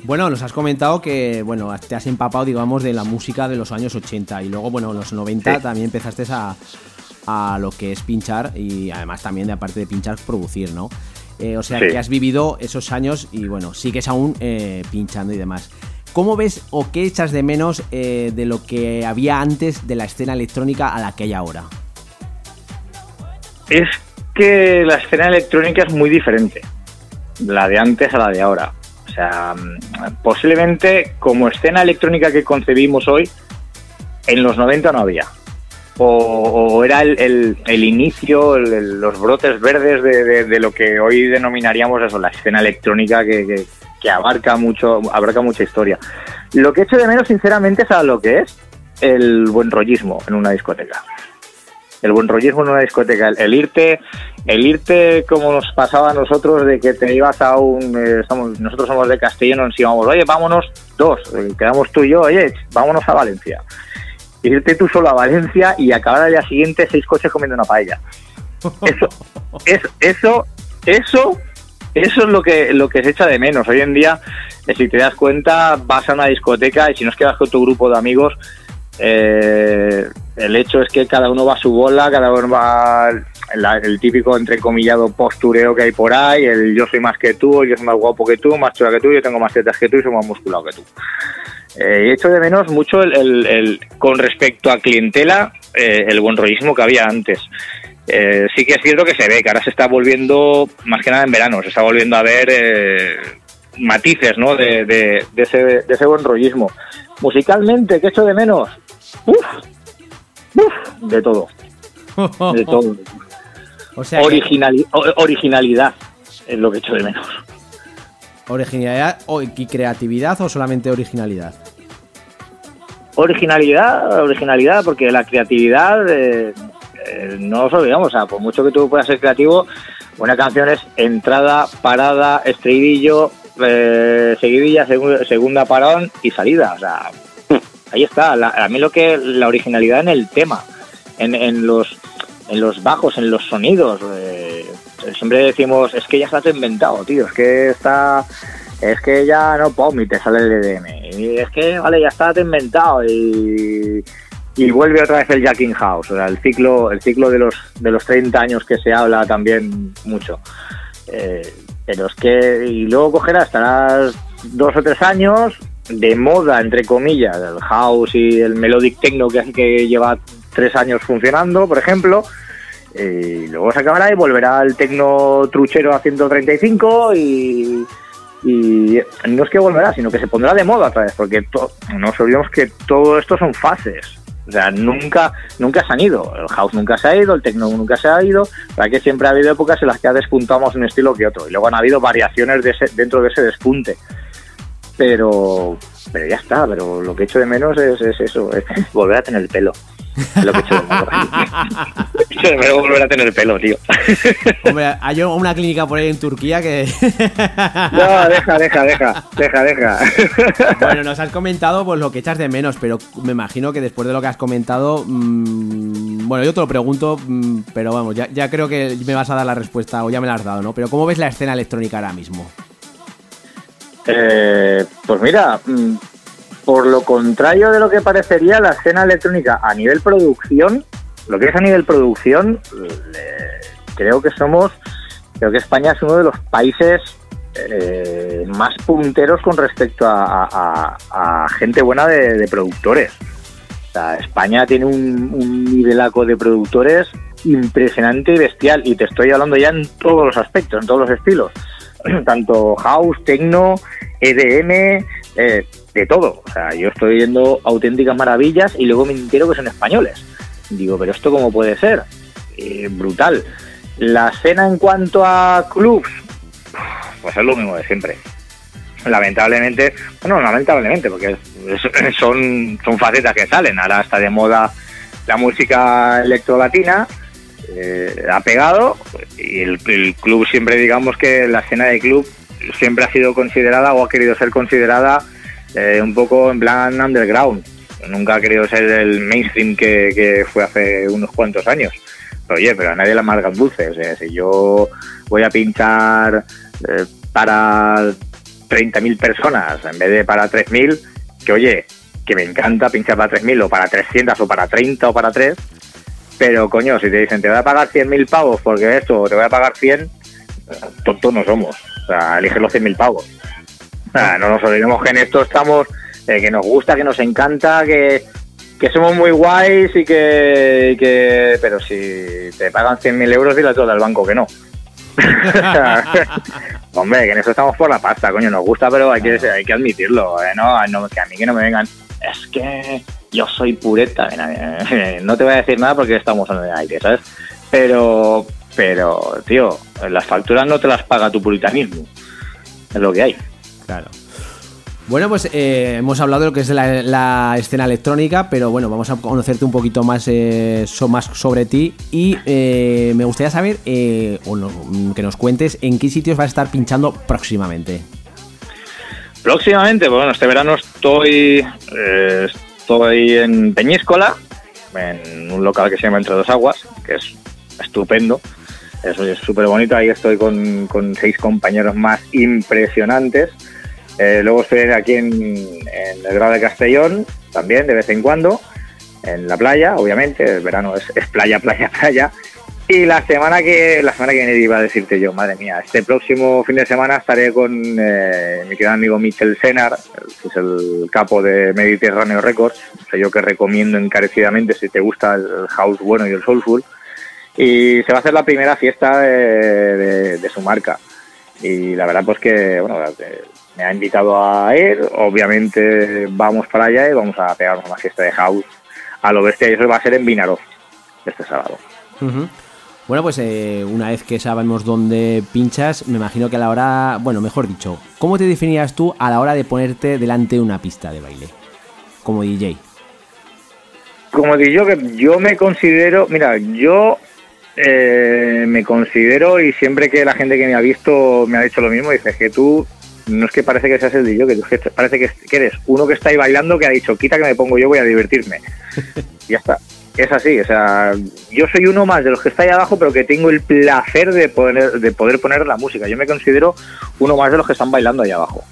Bueno, nos has comentado que bueno, te has empapado, digamos, de la música de los años 80 y luego, bueno, en los 90 también empezaste a, a, lo que es pinchar y además también, de aparte de pinchar, producir, ¿no? Eh, o sea, que has vivido esos años y, bueno, sigues aún eh, pinchando y demás. ¿Cómo ves o qué echas de menos eh, de lo que había antes de la escena electrónica a la que hay ahora? es que la escena electrónica es muy diferente, la de antes a la de ahora. O sea, mm, posiblemente como escena electrónica que concebimos hoy, en los 90 no había. O, era el, inicio, los brotes verdes de, lo que hoy denominaríamos eso, la escena electrónica que, abarca mucho, abarca mucha historia. Lo que echo de menos, sinceramente, es a lo que es el buen rollismo en una discoteca el buen rollismo en una discoteca, el, irte, el irte como nos pasaba a nosotros de que te ibas a un, eh, nosotros somos de Castellón, nos íbamos, oye, vámonos dos, eh, quedamos tú y yo, oye, vámonos a Valencia. Irte tú solo a Valencia y acabar al día siguiente seis coches comiendo una paella. Eso, es, eso, eso, eso es lo que, lo que se echa de menos. Hoy en día, eh, si te das cuenta, vas a una discoteca y si no es que vas con tu grupo de amigos, eh, el hecho es que cada uno va a su bola, cada uno va el típico entrecomillado postureo que hay por ahí, el yo soy más que tú, yo soy más guapo que tú, más chula que tú, yo tengo más tetas que tú y soy más musculado que tú. Eh, hecho de menos mucho el, con respecto a clientela, eh, el buen rollismo que había antes. Eh, sí que es cierto que se ve que ahora se está volviendo, más que nada en verano, se está volviendo a ver eh, matices ¿no? de, de, ese, de ese buen rollismo. Musicalmente, ¿qué echo de menos? Uf, uf, de todo. De todo. O sea, Originali- originalidad es lo que echo de menos. Originalidad y creatividad o solamente originalidad. Originalidad, originalidad, porque la creatividad, eh, eh, no nos olvidamos, o sea, por mucho que tú puedas ser creativo, una canción es entrada, parada, estribillo, eh, seguidilla, segu- segunda parón y salida. O sea, ahí está. La- a mí lo que la originalidad en el tema, en, en los en los bajos, en los sonidos. Siempre decimos, es que ya está todo inventado, tío, es que está es que ya no pum y te sale el EDM. Y es que, vale, ya está todo inventado y, y vuelve otra vez el Jacking House, o sea, el ciclo, el ciclo de los de los 30 años que se habla también mucho. Eh, pero es que, y luego cogerás, estarás dos o tres años de moda, entre comillas, el house y el melodic techno que, que lleva tres años funcionando, por ejemplo, y luego se acabará y volverá el tecno truchero a 135 y, y no es que volverá, sino que se pondrá de moda otra vez, porque to- no nos olvidemos que todo esto son fases. O sea, nunca, nunca se han ido. El house nunca se ha ido, el techno nunca se ha ido. Para que siempre ha habido épocas en las que ha despuntado un estilo que otro. Y luego han habido variaciones de ese- dentro de ese despunte. Pero, pero ya está. Pero lo que echo de menos es, es eso, es volver a tener el pelo. Es lo que echo de menos. Echo de menos volver a tener pelo, tío. Hombre, hay una clínica por ahí en Turquía que. No, deja, deja, deja, deja, deja. bueno, nos has comentado pues lo que echas de menos, pero me imagino que después de lo que has comentado. mm, bueno, yo te lo pregunto, mm, pero vamos, ya, ya creo que me vas a dar la respuesta, o ya me la has dado, ¿no? Pero ¿cómo ves la escena electrónica ahora mismo? Eh, pues mira, mm, por lo contrario de lo que parecería la escena electrónica a nivel producción, lo que es a nivel producción, le- creo que somos, creo que España es uno de los países eh, más punteros con respecto a, gente buena de, de productores. O sea, España tiene un, un nivelaco de productores impresionante y bestial, y te estoy hablando ya en todos los aspectos, en todos los estilos tanto house, techno, EDM, eh, de todo. O sea, yo estoy viendo auténticas maravillas y luego me entero que son españoles. Digo, pero esto cómo puede ser? Eh, brutal. La escena en cuanto a clubs, pues es lo mismo de siempre. Lamentablemente, bueno, lamentablemente, porque son, son facetas que salen. Ahora está de moda la música electrolatina, eh, ha pegado y el, club siempre digamos que la escena de club siempre ha sido considerada o ha querido ser considerada eh, un poco en plan underground. Nunca ha querido ser el mainstream que, fue hace unos cuantos años. Pero oye pero a nadie le amargan dulces o sea, si yo voy a pinchar eh, para 30.000 personas en vez de para 3.000 que oye que me encanta pinchar para 3.000 o para 300 o para 30 o para 3 pero coño, si te dicen te voy a pagar 100.000 pavos porque esto, o te voy a pagar 100, tontos no somos. O sea, elige los 100.000 pavos. O sea, no nos olvidemos que en esto estamos, eh, que nos gusta, que nos encanta, que, que somos muy guays y que, y que- Pero si te pagan 100.000 euros, dile a todo al banco que no. Hombre, que en eso estamos por la pasta, coño, nos gusta, pero hay que, hay que admitirlo, ¿eh? ¿no? No, Que a mí que no me vengan, es que yo soy pureta, mira, no te voy a decir nada porque estamos en el aire, ¿sabes? Pero, pero, tío, las facturas no te las paga tu puritanismo, es lo que hay. Claro. Bueno, pues eh, hemos hablado de lo que es la, escena electrónica, pero bueno, vamos a conocerte un poquito más, eh, más sobre ti y eh, me gustaría saber, eh, o no- que nos cuentes en qué sitios vas a estar pinchando próximamente. Próximamente, pues bueno, este verano estoy, eh, estoy en Peñíscola, en un local que se llama Entre Dos Aguas, que es estupendo, es súper bonito, ahí estoy con, con seis compañeros más impresionantes. Eh, luego estoy aquí en, el Grado de Castellón, también de vez en cuando, en la playa, obviamente, el verano es playa, playa, playa. Y la semana que la semana que viene iba a decirte yo, madre mía, este próximo fin de semana estaré con eh, mi querido amigo Michel Senar, que es el capo de Mediterráneo Records, o sea, yo que recomiendo encarecidamente si te gusta el house bueno y el soulful. y se va a hacer la primera fiesta de, su marca. Y la verdad pues que, bueno, me ha invitado a ir, obviamente vamos para allá y vamos a pegarnos una fiesta de house a lo bestia eso va a ser en Vinaroz este sábado. Bueno, pues eh, una vez que sabemos dónde pinchas, me imagino que a la hora, bueno, mejor dicho, ¿cómo te definías tú a la hora de ponerte delante de una pista de baile? Como DJ. Como DJ, yo me considero, mira, yo eh, me considero y siempre que la gente que me ha visto me ha dicho lo mismo, dice que tú no es que parece que seas el DJ, que, que parece que, eres uno que está ahí bailando que ha dicho, quita que me pongo yo, voy a divertirme. ya está. Es así, o sea, yo soy uno más de los que está ahí abajo, pero que tengo el placer de poder, de poder poner la música. Yo me considero uno más de los que están bailando ahí abajo.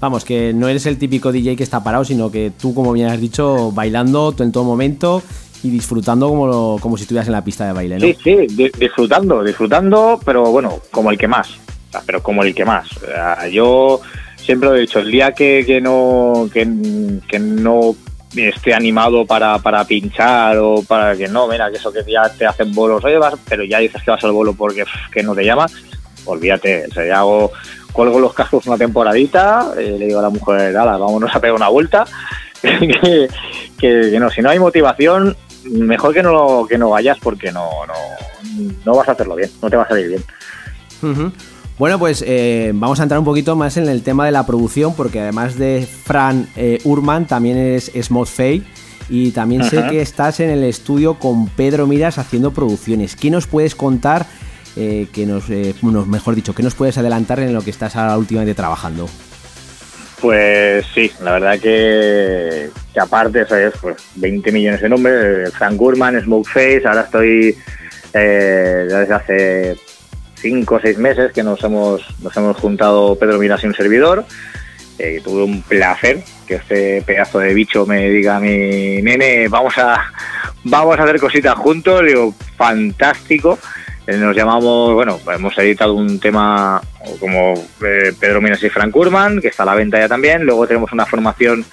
Vamos, que no eres el típico DJ que está parado, sino que tú, como bien has dicho, bailando en todo momento y disfrutando como, como si estuvieras en la pista de baile, ¿no? Sí, sí, disfrutando, disfrutando, pero bueno, como el que más pero como el que más. yo siempre lo he dicho, el día que, que no que, no esté animado para, para pinchar o para que no, mira, que eso que ya te hacen bolos, oye, vas, pero ya dices que vas al bolo porque que no te llama, olvídate, o hago, cuelgo los cascos una temporadita, eh, le digo a la mujer, ala, vámonos a pegar una vuelta, que, que, no, si no hay motivación, mejor que no que no vayas porque no, no, no vas a hacerlo bien, no te va a salir bien. Bueno, pues eh, vamos a entrar un poquito más en el tema de la producción, porque además de Fran eh, Urman, también es Smooth Fay. Y también sé que estás en el estudio con Pedro Miras haciendo producciones. ¿Qué nos puedes contar? Eh, que nos, mejor dicho, ¿qué nos puedes adelantar en lo que estás ahora últimamente trabajando? Pues sí, la verdad que, que aparte, eso es pues 20 millones de nombres, Frank Gurman, Face, ahora estoy desde hace cinco o seis meses que nos hemos, nos hemos juntado Pedro Miras y un servidor. Eh, tuve un placer que este pedazo de bicho me diga a mi nene, vamos a, vamos a hacer cositas juntos. digo, fantástico. Eh, nos llamamos, bueno, hemos editado un tema como eh, Pedro Miras y Frank Urman, que está a la venta ya también. Luego tenemos una formación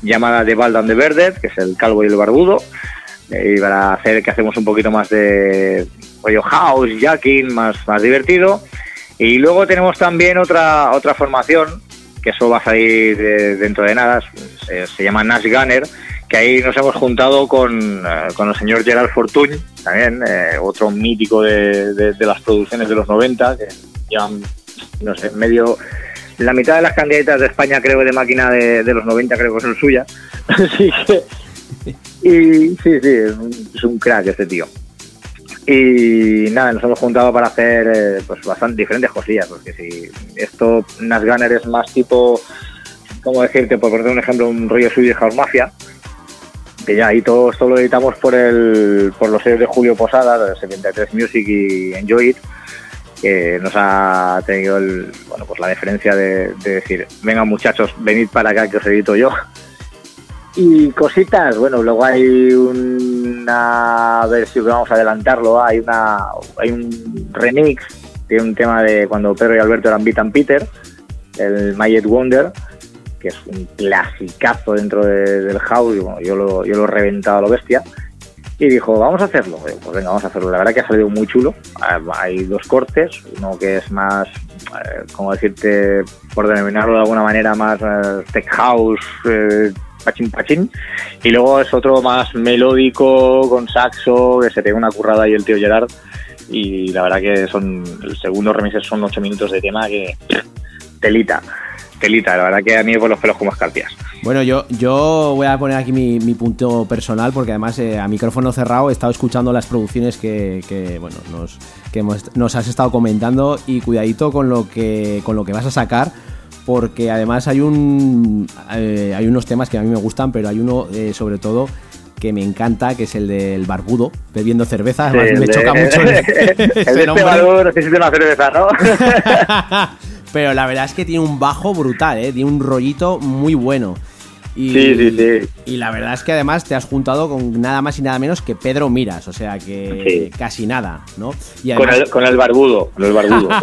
llamada The Baldan de Verde, que es el calvo y el barbudo. y para hacer que hacemos un poquito más de rollo house, jacking, más, más divertido. Y luego tenemos también otra, otra formación, que eso va a salir dentro de nada, se, llama Nash Gunner, que ahí nos hemos juntado con, eh, con el señor Gerard Fortuny, también eh, otro mítico de, de, las producciones de los 90, que llevan, no sé, medio... La mitad de las candidatas de España, creo, de máquina de, de los 90, creo que son suyas. Así que... Y sí, sí, es un crack este tío. Y nada, nos hemos juntado para hacer eh, pues bastante diferentes cosillas, porque si esto Nasganer es más tipo, ¿cómo decirte? Por poner un ejemplo, un rollo de House Mafia, que ya ahí todo esto lo editamos por el por los sellos de Julio Posada, de 73 Music y Enjoy It, que nos ha tenido el, bueno, pues la diferencia de, de decir, venga muchachos, venid para acá que os edito yo. Y cositas, bueno, luego hay una a ver si vamos a adelantarlo, hay una hay un remix de un tema de cuando Pedro y Alberto eran Beat and Peter, el Mayet Wonder, que es un clasicazo dentro del house, yo lo, yo lo he reventado a lo bestia. Y dijo, vamos a hacerlo. Pues venga, vamos a hacerlo. La verdad que ha salido muy chulo. Hay dos cortes, uno que es más, eh, como decirte, por denominarlo de alguna manera, más eh, tech house, eh, pachín pachín. Y luego es otro más melódico, con saxo, que se tiene una currada y el tío Gerard. Y la verdad que son, el segundo remix son ocho minutos de tema que telita, telita, la verdad que a mí por los pelos como escarpias. Bueno, yo, yo voy a poner aquí mi, punto personal porque además eh, a micrófono cerrado he estado escuchando las producciones que, que bueno, nos, que nos has estado comentando y cuidadito con lo que, con lo que vas a sacar porque además hay un eh, hay unos temas que a mí me gustan, pero hay uno eh, sobre todo que me encanta, que es el del barbudo, bebiendo cerveza. Además, me choca mucho el, el barbudo necesita una cerveza, ¿no? pero la verdad es que tiene un bajo brutal, ¿eh? tiene un rollito muy bueno. Y, sí, sí, sí. Y la verdad es que además te has juntado con nada más y nada menos que Pedro Miras, o sea que casi nada, ¿no? con, el, con el barbudo, con el barbudo.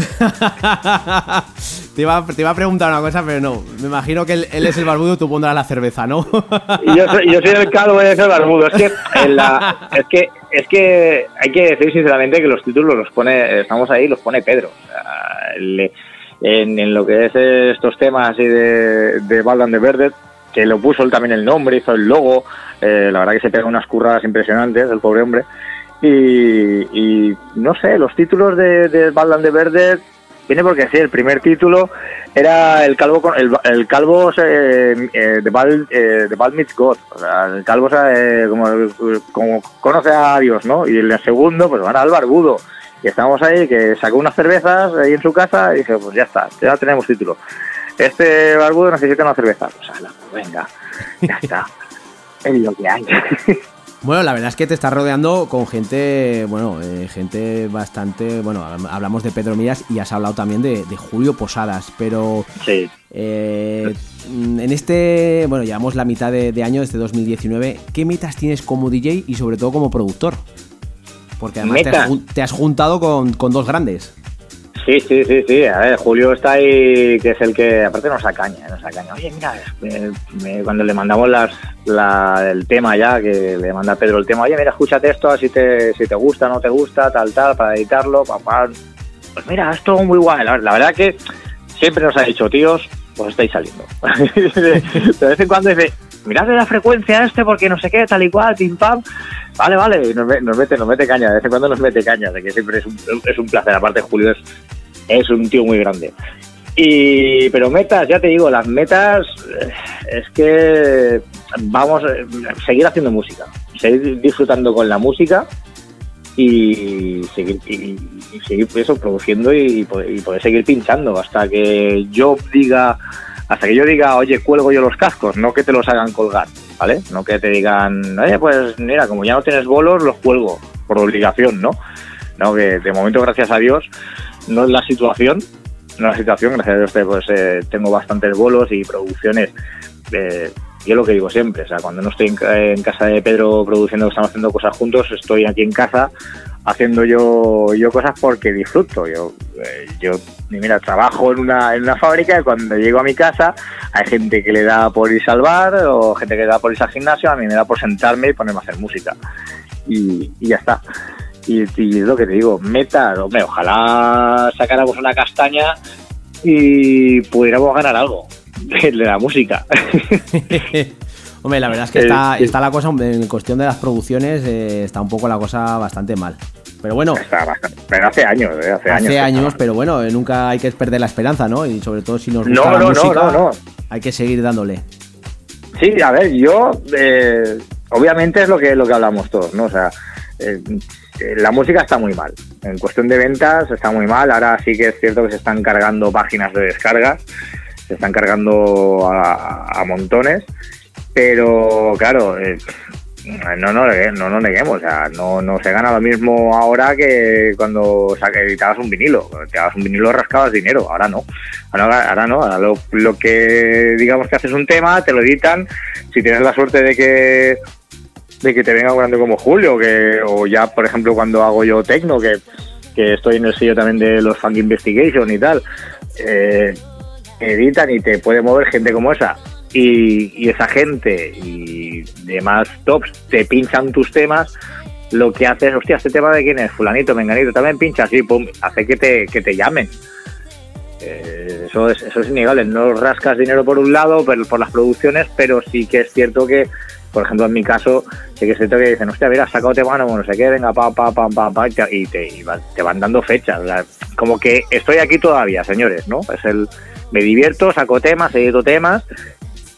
te, iba, te iba a preguntar una cosa, pero no. Me imagino que él, es el barbudo, tú pondrás la cerveza, ¿no? yo, soy, yo soy el calvo y es el barbudo. Es que, es que es que hay que decir sinceramente que los títulos los pone, estamos ahí, los pone Pedro. en, lo que es estos temas y de, de Baldan de Verde, que lo puso él también el nombre, hizo el logo, eh, la verdad que se pega unas curradas impresionantes, el pobre hombre. Y, no sé, los títulos de, de Baldan de Verde viene porque sí, el primer título era el calvo el, el calvo eh, eh, de Bal eh, de Bal God, o sea, el calvo eh, como, como conoce a Dios, ¿no? Y el segundo, pues van al barbudo. Y estamos ahí, que sacó unas cervezas ahí en su casa y dije, pues ya está, ya tenemos título. Este barbudo necesita una cerveza. Pues venga, ya está. es lo que hay. Bueno, la verdad es que te estás rodeando con gente, bueno, eh, gente bastante, bueno, hablamos de Pedro Mías y has hablado también de, Julio Posadas, pero sí. Eh, en este, bueno, llevamos la mitad de, año, desde 2019, ¿qué metas tienes como DJ y sobre todo como productor? Porque además te has, juntado con, con dos grandes. Sí, sí, sí, sí. A ver, Julio está ahí, que es el que, aparte nos acaña, nos acaña. Oye, mira, cuando le mandamos las, el tema ya, que le manda Pedro el tema, oye, mira, escúchate esto, si te, si te gusta, no te gusta, tal, tal, para editarlo, papá. Pues mira, esto muy guay. La, verdad que siempre nos ha dicho, tíos, pues estáis saliendo. de vez en cuando dice, mirad la frecuencia este porque no sé qué, tal y cual, pim. Vale, vale, nos, mete, nos mete caña, de vez en cuando nos mete caña, de que siempre es un, es un placer. Aparte, Julio es, es un tío muy grande. Y, pero metas, ya te digo, las metas eh, es que vamos a eh, seguir haciendo música, seguir disfrutando con la música y seguir, y, seguir eso, produciendo y, y poder seguir pinchando hasta que yo diga hasta que yo diga, oye, cuelgo yo los cascos, no que te los hagan colgar, ¿vale? No que te digan, oye, pues mira, como ya no tienes bolos, los cuelgo, por obligación, ¿no? No, que de momento, gracias a Dios, no es la situación, no es la situación, gracias a Dios pues, eh, tengo bastantes bolos y producciones. Eh, yo lo que digo siempre, o sea, cuando no estoy en, casa de Pedro produciendo, estamos haciendo cosas juntos, estoy aquí en casa haciendo yo, yo cosas porque disfruto. Yo, eh, yo mira, trabajo en una, en una fábrica y cuando llego a mi casa hay gente que le da por ir al bar o gente que le da por ir al gimnasio, a mí me da por sentarme y ponerme a hacer música. Y, ya está. Y, es lo que te digo, meta, hombre, ojalá sacáramos una castaña y pudiéramos ganar algo de la música. Hombre, la verdad es que está, está la cosa, en cuestión de las producciones, eh, está un poco la cosa bastante mal. Pero bueno. pero hace años, eh, hace, hace años. pero bueno, eh, nunca hay que perder la esperanza, ¿no? Y sobre todo si nos gusta la música, hay que seguir dándole. Sí, a ver, yo. obviamente es lo que, lo que hablamos todos, ¿no? O sea. la música está muy mal. En cuestión de ventas está muy mal. Ahora sí que es cierto que se están cargando páginas de descargas. Se están cargando a montones pero claro, eh, no, no, no nos neguemos, no, no se gana lo mismo ahora que cuando editabas un vinilo. Cuando editabas un vinilo rascabas dinero, ahora no. Ahora, ahora no, ahora lo, que digamos que haces un tema, te lo editan, si tienes la suerte de que de que te venga un grande como Julio, que, o ya por ejemplo cuando hago yo tecno, que, que estoy en el sello también de los Funk Investigation y tal, eh, editan y te puede mover gente como esa y, esa gente y demás tops te pinchan tus temas, lo que hace es, hostia, este tema de quién es, fulanito, menganito, también pincha así, pum, hace que te, que te llamen. Eh, eso, es, eso es innegable, no rascas dinero por un lado por, por las producciones, pero sí que es cierto que, por ejemplo, en mi caso, sí que es cierto que dicen, hostia, mira, sacado tema, no, no sé qué, venga, pa, pa, pa, pa, pa, y te, y te van dando fechas. como que estoy aquí todavía, señores, ¿no? Es el, me divierto, saco temas, edito temas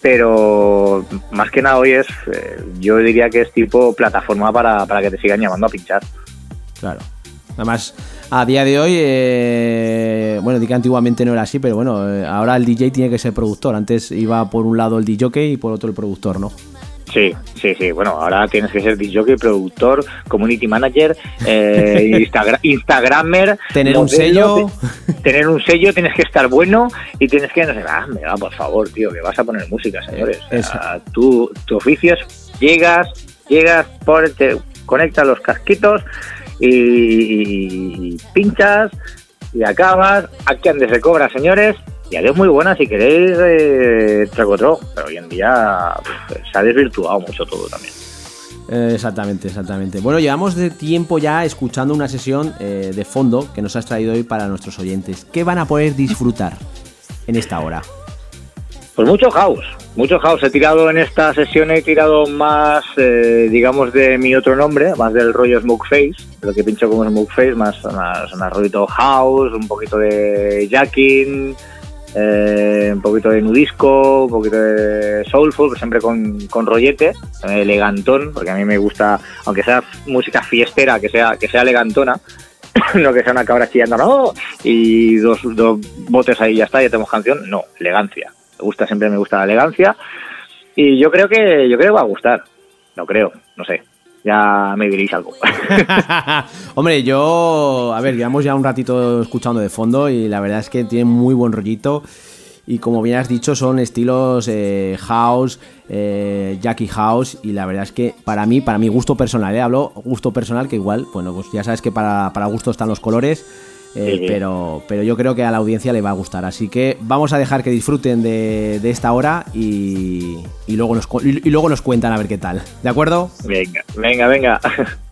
pero más que nada hoy es, eh, yo diría que es tipo plataforma para, para, que te sigan llamando a pinchar. Claro. Además, a día de hoy, eh, bueno, di que antiguamente no era así, pero bueno, eh, ahora el DJ tiene que ser productor. Antes iba por un lado el DJ y por otro el productor, ¿no? Sí, sí, sí. Bueno, ahora tienes que ser DJ, productor, community manager, eh, Instagrammer. Tener un sello. Tener un sello, tienes que estar bueno y tienes que. No sé, ah, me va, por favor, tío, que vas a poner música, señores. tu oficio es. Llegas, llegas, por, te conectas los casquitos y, pinchas y acabas. Aquí antes se cobra, señores, y adiós muy buena si queréis eh, Tracotro, pero hoy en día se ha desvirtuado mucho todo también. Eh, exactamente, exactamente. Bueno, llevamos de tiempo ya escuchando una sesión eh, de fondo que nos has traído hoy para nuestros oyentes. ¿Qué van a poder disfrutar en esta hora? Pues mucho house, mucho house. He tirado en esta sesión, he tirado más, eh, digamos, de mi otro nombre, más del rollo Smoke Face, lo que pincho como Smoke Face, más, más, house, un poquito de jacking, eh, un poquito de nudisco, un poquito de soulful, siempre con, con rollete, elegantón, porque a mí me gusta, aunque sea música fiestera, que sea, que sea elegantona, no que sea una cabra chillando, no, y dos, dos botes ahí ya está, ya tenemos canción, no, elegancia. Me gusta, siempre me gusta la elegancia, y yo creo que, yo creo que va a gustar, no creo, no sé, ya me diréis algo. Hombre, yo, a ver, llevamos ya un ratito escuchando de fondo y la verdad es que tiene muy buen rollito. Y como bien has dicho, son estilos eh, house, eh, Jackie House. Y la verdad es que para mí, para mi gusto personal, ¿eh? hablo gusto personal, que igual, bueno, pues ya sabes que para, para gusto están los colores. Eh, pero, pero yo creo que a la audiencia le va a gustar. Así que vamos a dejar que disfruten de, de esta hora y, y, luego nos, y luego nos cuentan a ver qué tal. ¿De acuerdo? Venga, venga, venga.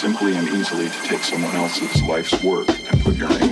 simply and easily to take someone else's life's work and put your name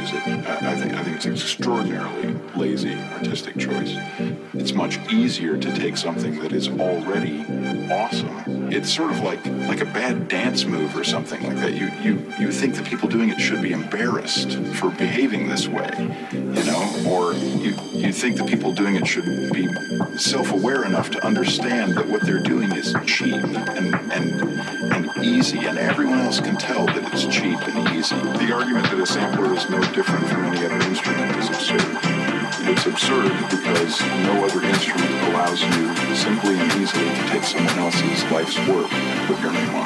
on it. something that is already awesome. It's sort of like like a bad dance move or something like that. You you you think the people doing it should be embarrassed for behaving this way, you know, or you you think the people doing it should be self-aware enough to understand that what they're doing is cheap and and easy, and everyone else can tell that it's cheap and easy. The argument that a sampler is no different from any other instrument is absurd. It's absurd because no other instrument allows you simply and easily to take someone else's life's work and put your name on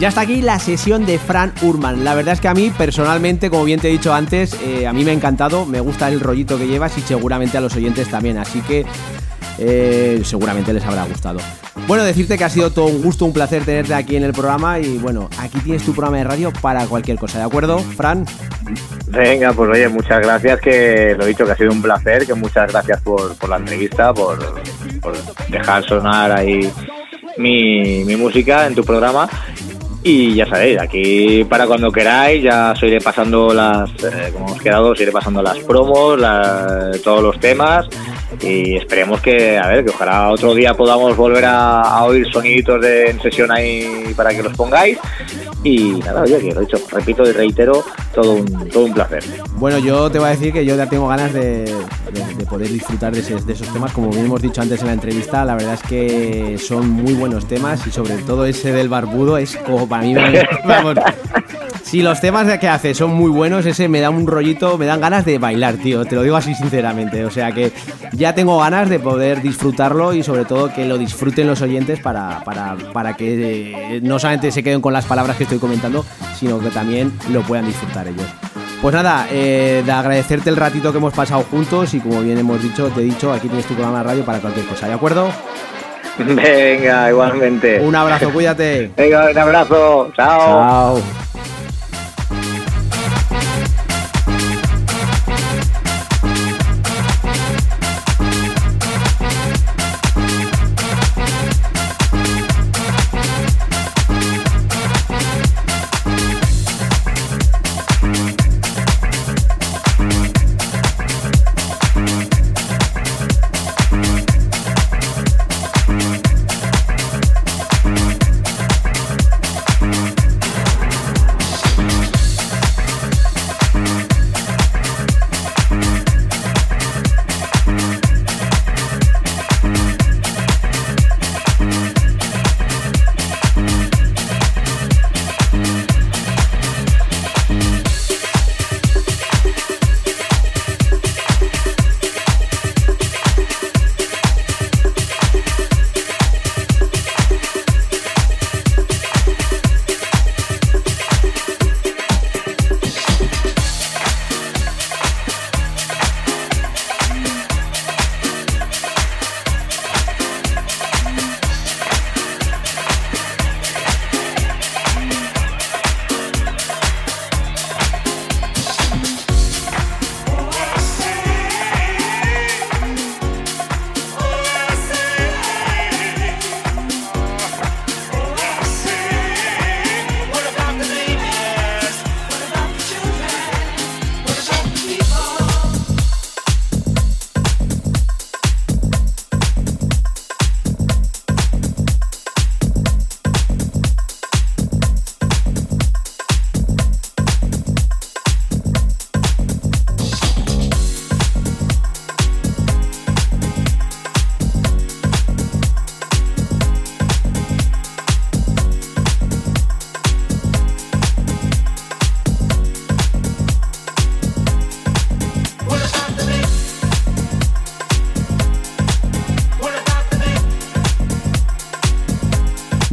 Ya está aquí la sesión de Fran Urman. La verdad es que a mí, personalmente, como bien te he dicho antes, eh, a mí me ha encantado. Me gusta el rollito que llevas y seguramente a los oyentes también. Así que eh, seguramente les habrá gustado. Bueno, decirte que ha sido todo un gusto, un placer tenerte aquí en el programa. Y bueno, aquí tienes tu programa de radio para cualquier cosa, ¿de acuerdo, Fran? Venga, pues oye, muchas gracias, que lo he dicho que ha sido un placer, que muchas gracias por, por la entrevista, por, por dejar sonar ahí mi, mi música en tu programa y ya sabéis, aquí para cuando queráis, ya os iré pasando las, eh, como hemos quedado, os iré pasando las promos, todos los temas y esperemos que, a ver, que ojalá otro día podamos volver a, oír soniditos de en sesión ahí para que los pongáis. Y nada, oye, que lo he dicho, repito y reitero, todo un, todo un placer. Bueno, yo te voy a decir que yo ya tengo ganas de, poder disfrutar de, de, esos temas, como bien hemos dicho antes en la entrevista, la verdad es que son muy buenos temas y sobre todo ese del barbudo es como para mí, vamos, si los temas que hace son muy buenos, ese me da un rollito, me dan ganas de bailar, tío, te lo digo así sinceramente, o sea que ya tengo ganas de poder disfrutarlo y sobre todo que lo disfruten los oyentes para, para, para que eh, no solamente se queden con las palabras que estoy comentando, sino que también lo puedan disfrutar ellos. Pues nada, eh, de agradecerte el ratito que hemos pasado juntos y como bien hemos dicho, te he dicho, aquí tienes tu programa de radio para cualquier cosa, ¿de acuerdo? Venga, igualmente. Un abrazo, cuídate. Venga, un abrazo. Chao. Chao.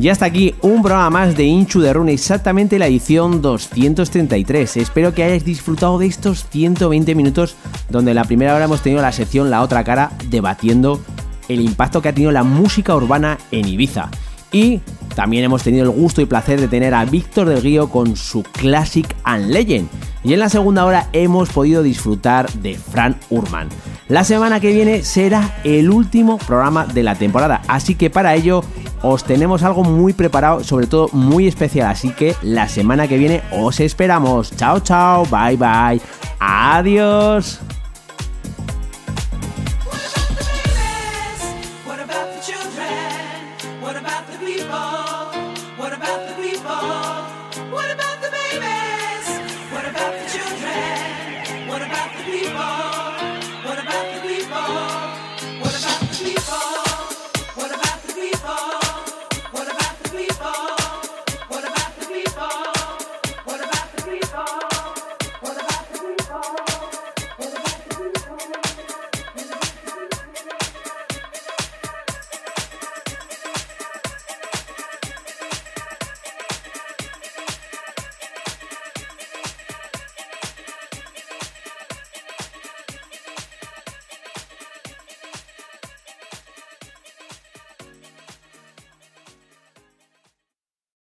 Y hasta aquí un programa más de Inchu de Rune, exactamente la edición 233. Espero que hayáis disfrutado de estos 120 minutos donde en la primera hora hemos tenido la sección La otra cara debatiendo el impacto que ha tenido la música urbana en Ibiza. Y también hemos tenido el gusto y placer de tener a Víctor del Guío con su Classic and Legend. Y en la segunda hora hemos podido disfrutar de Fran Urman. La semana que viene será el último programa de la temporada, así que para ello os tenemos algo muy preparado, sobre todo muy especial, así que la semana que viene os esperamos. Chao, chao, bye, bye. Adiós.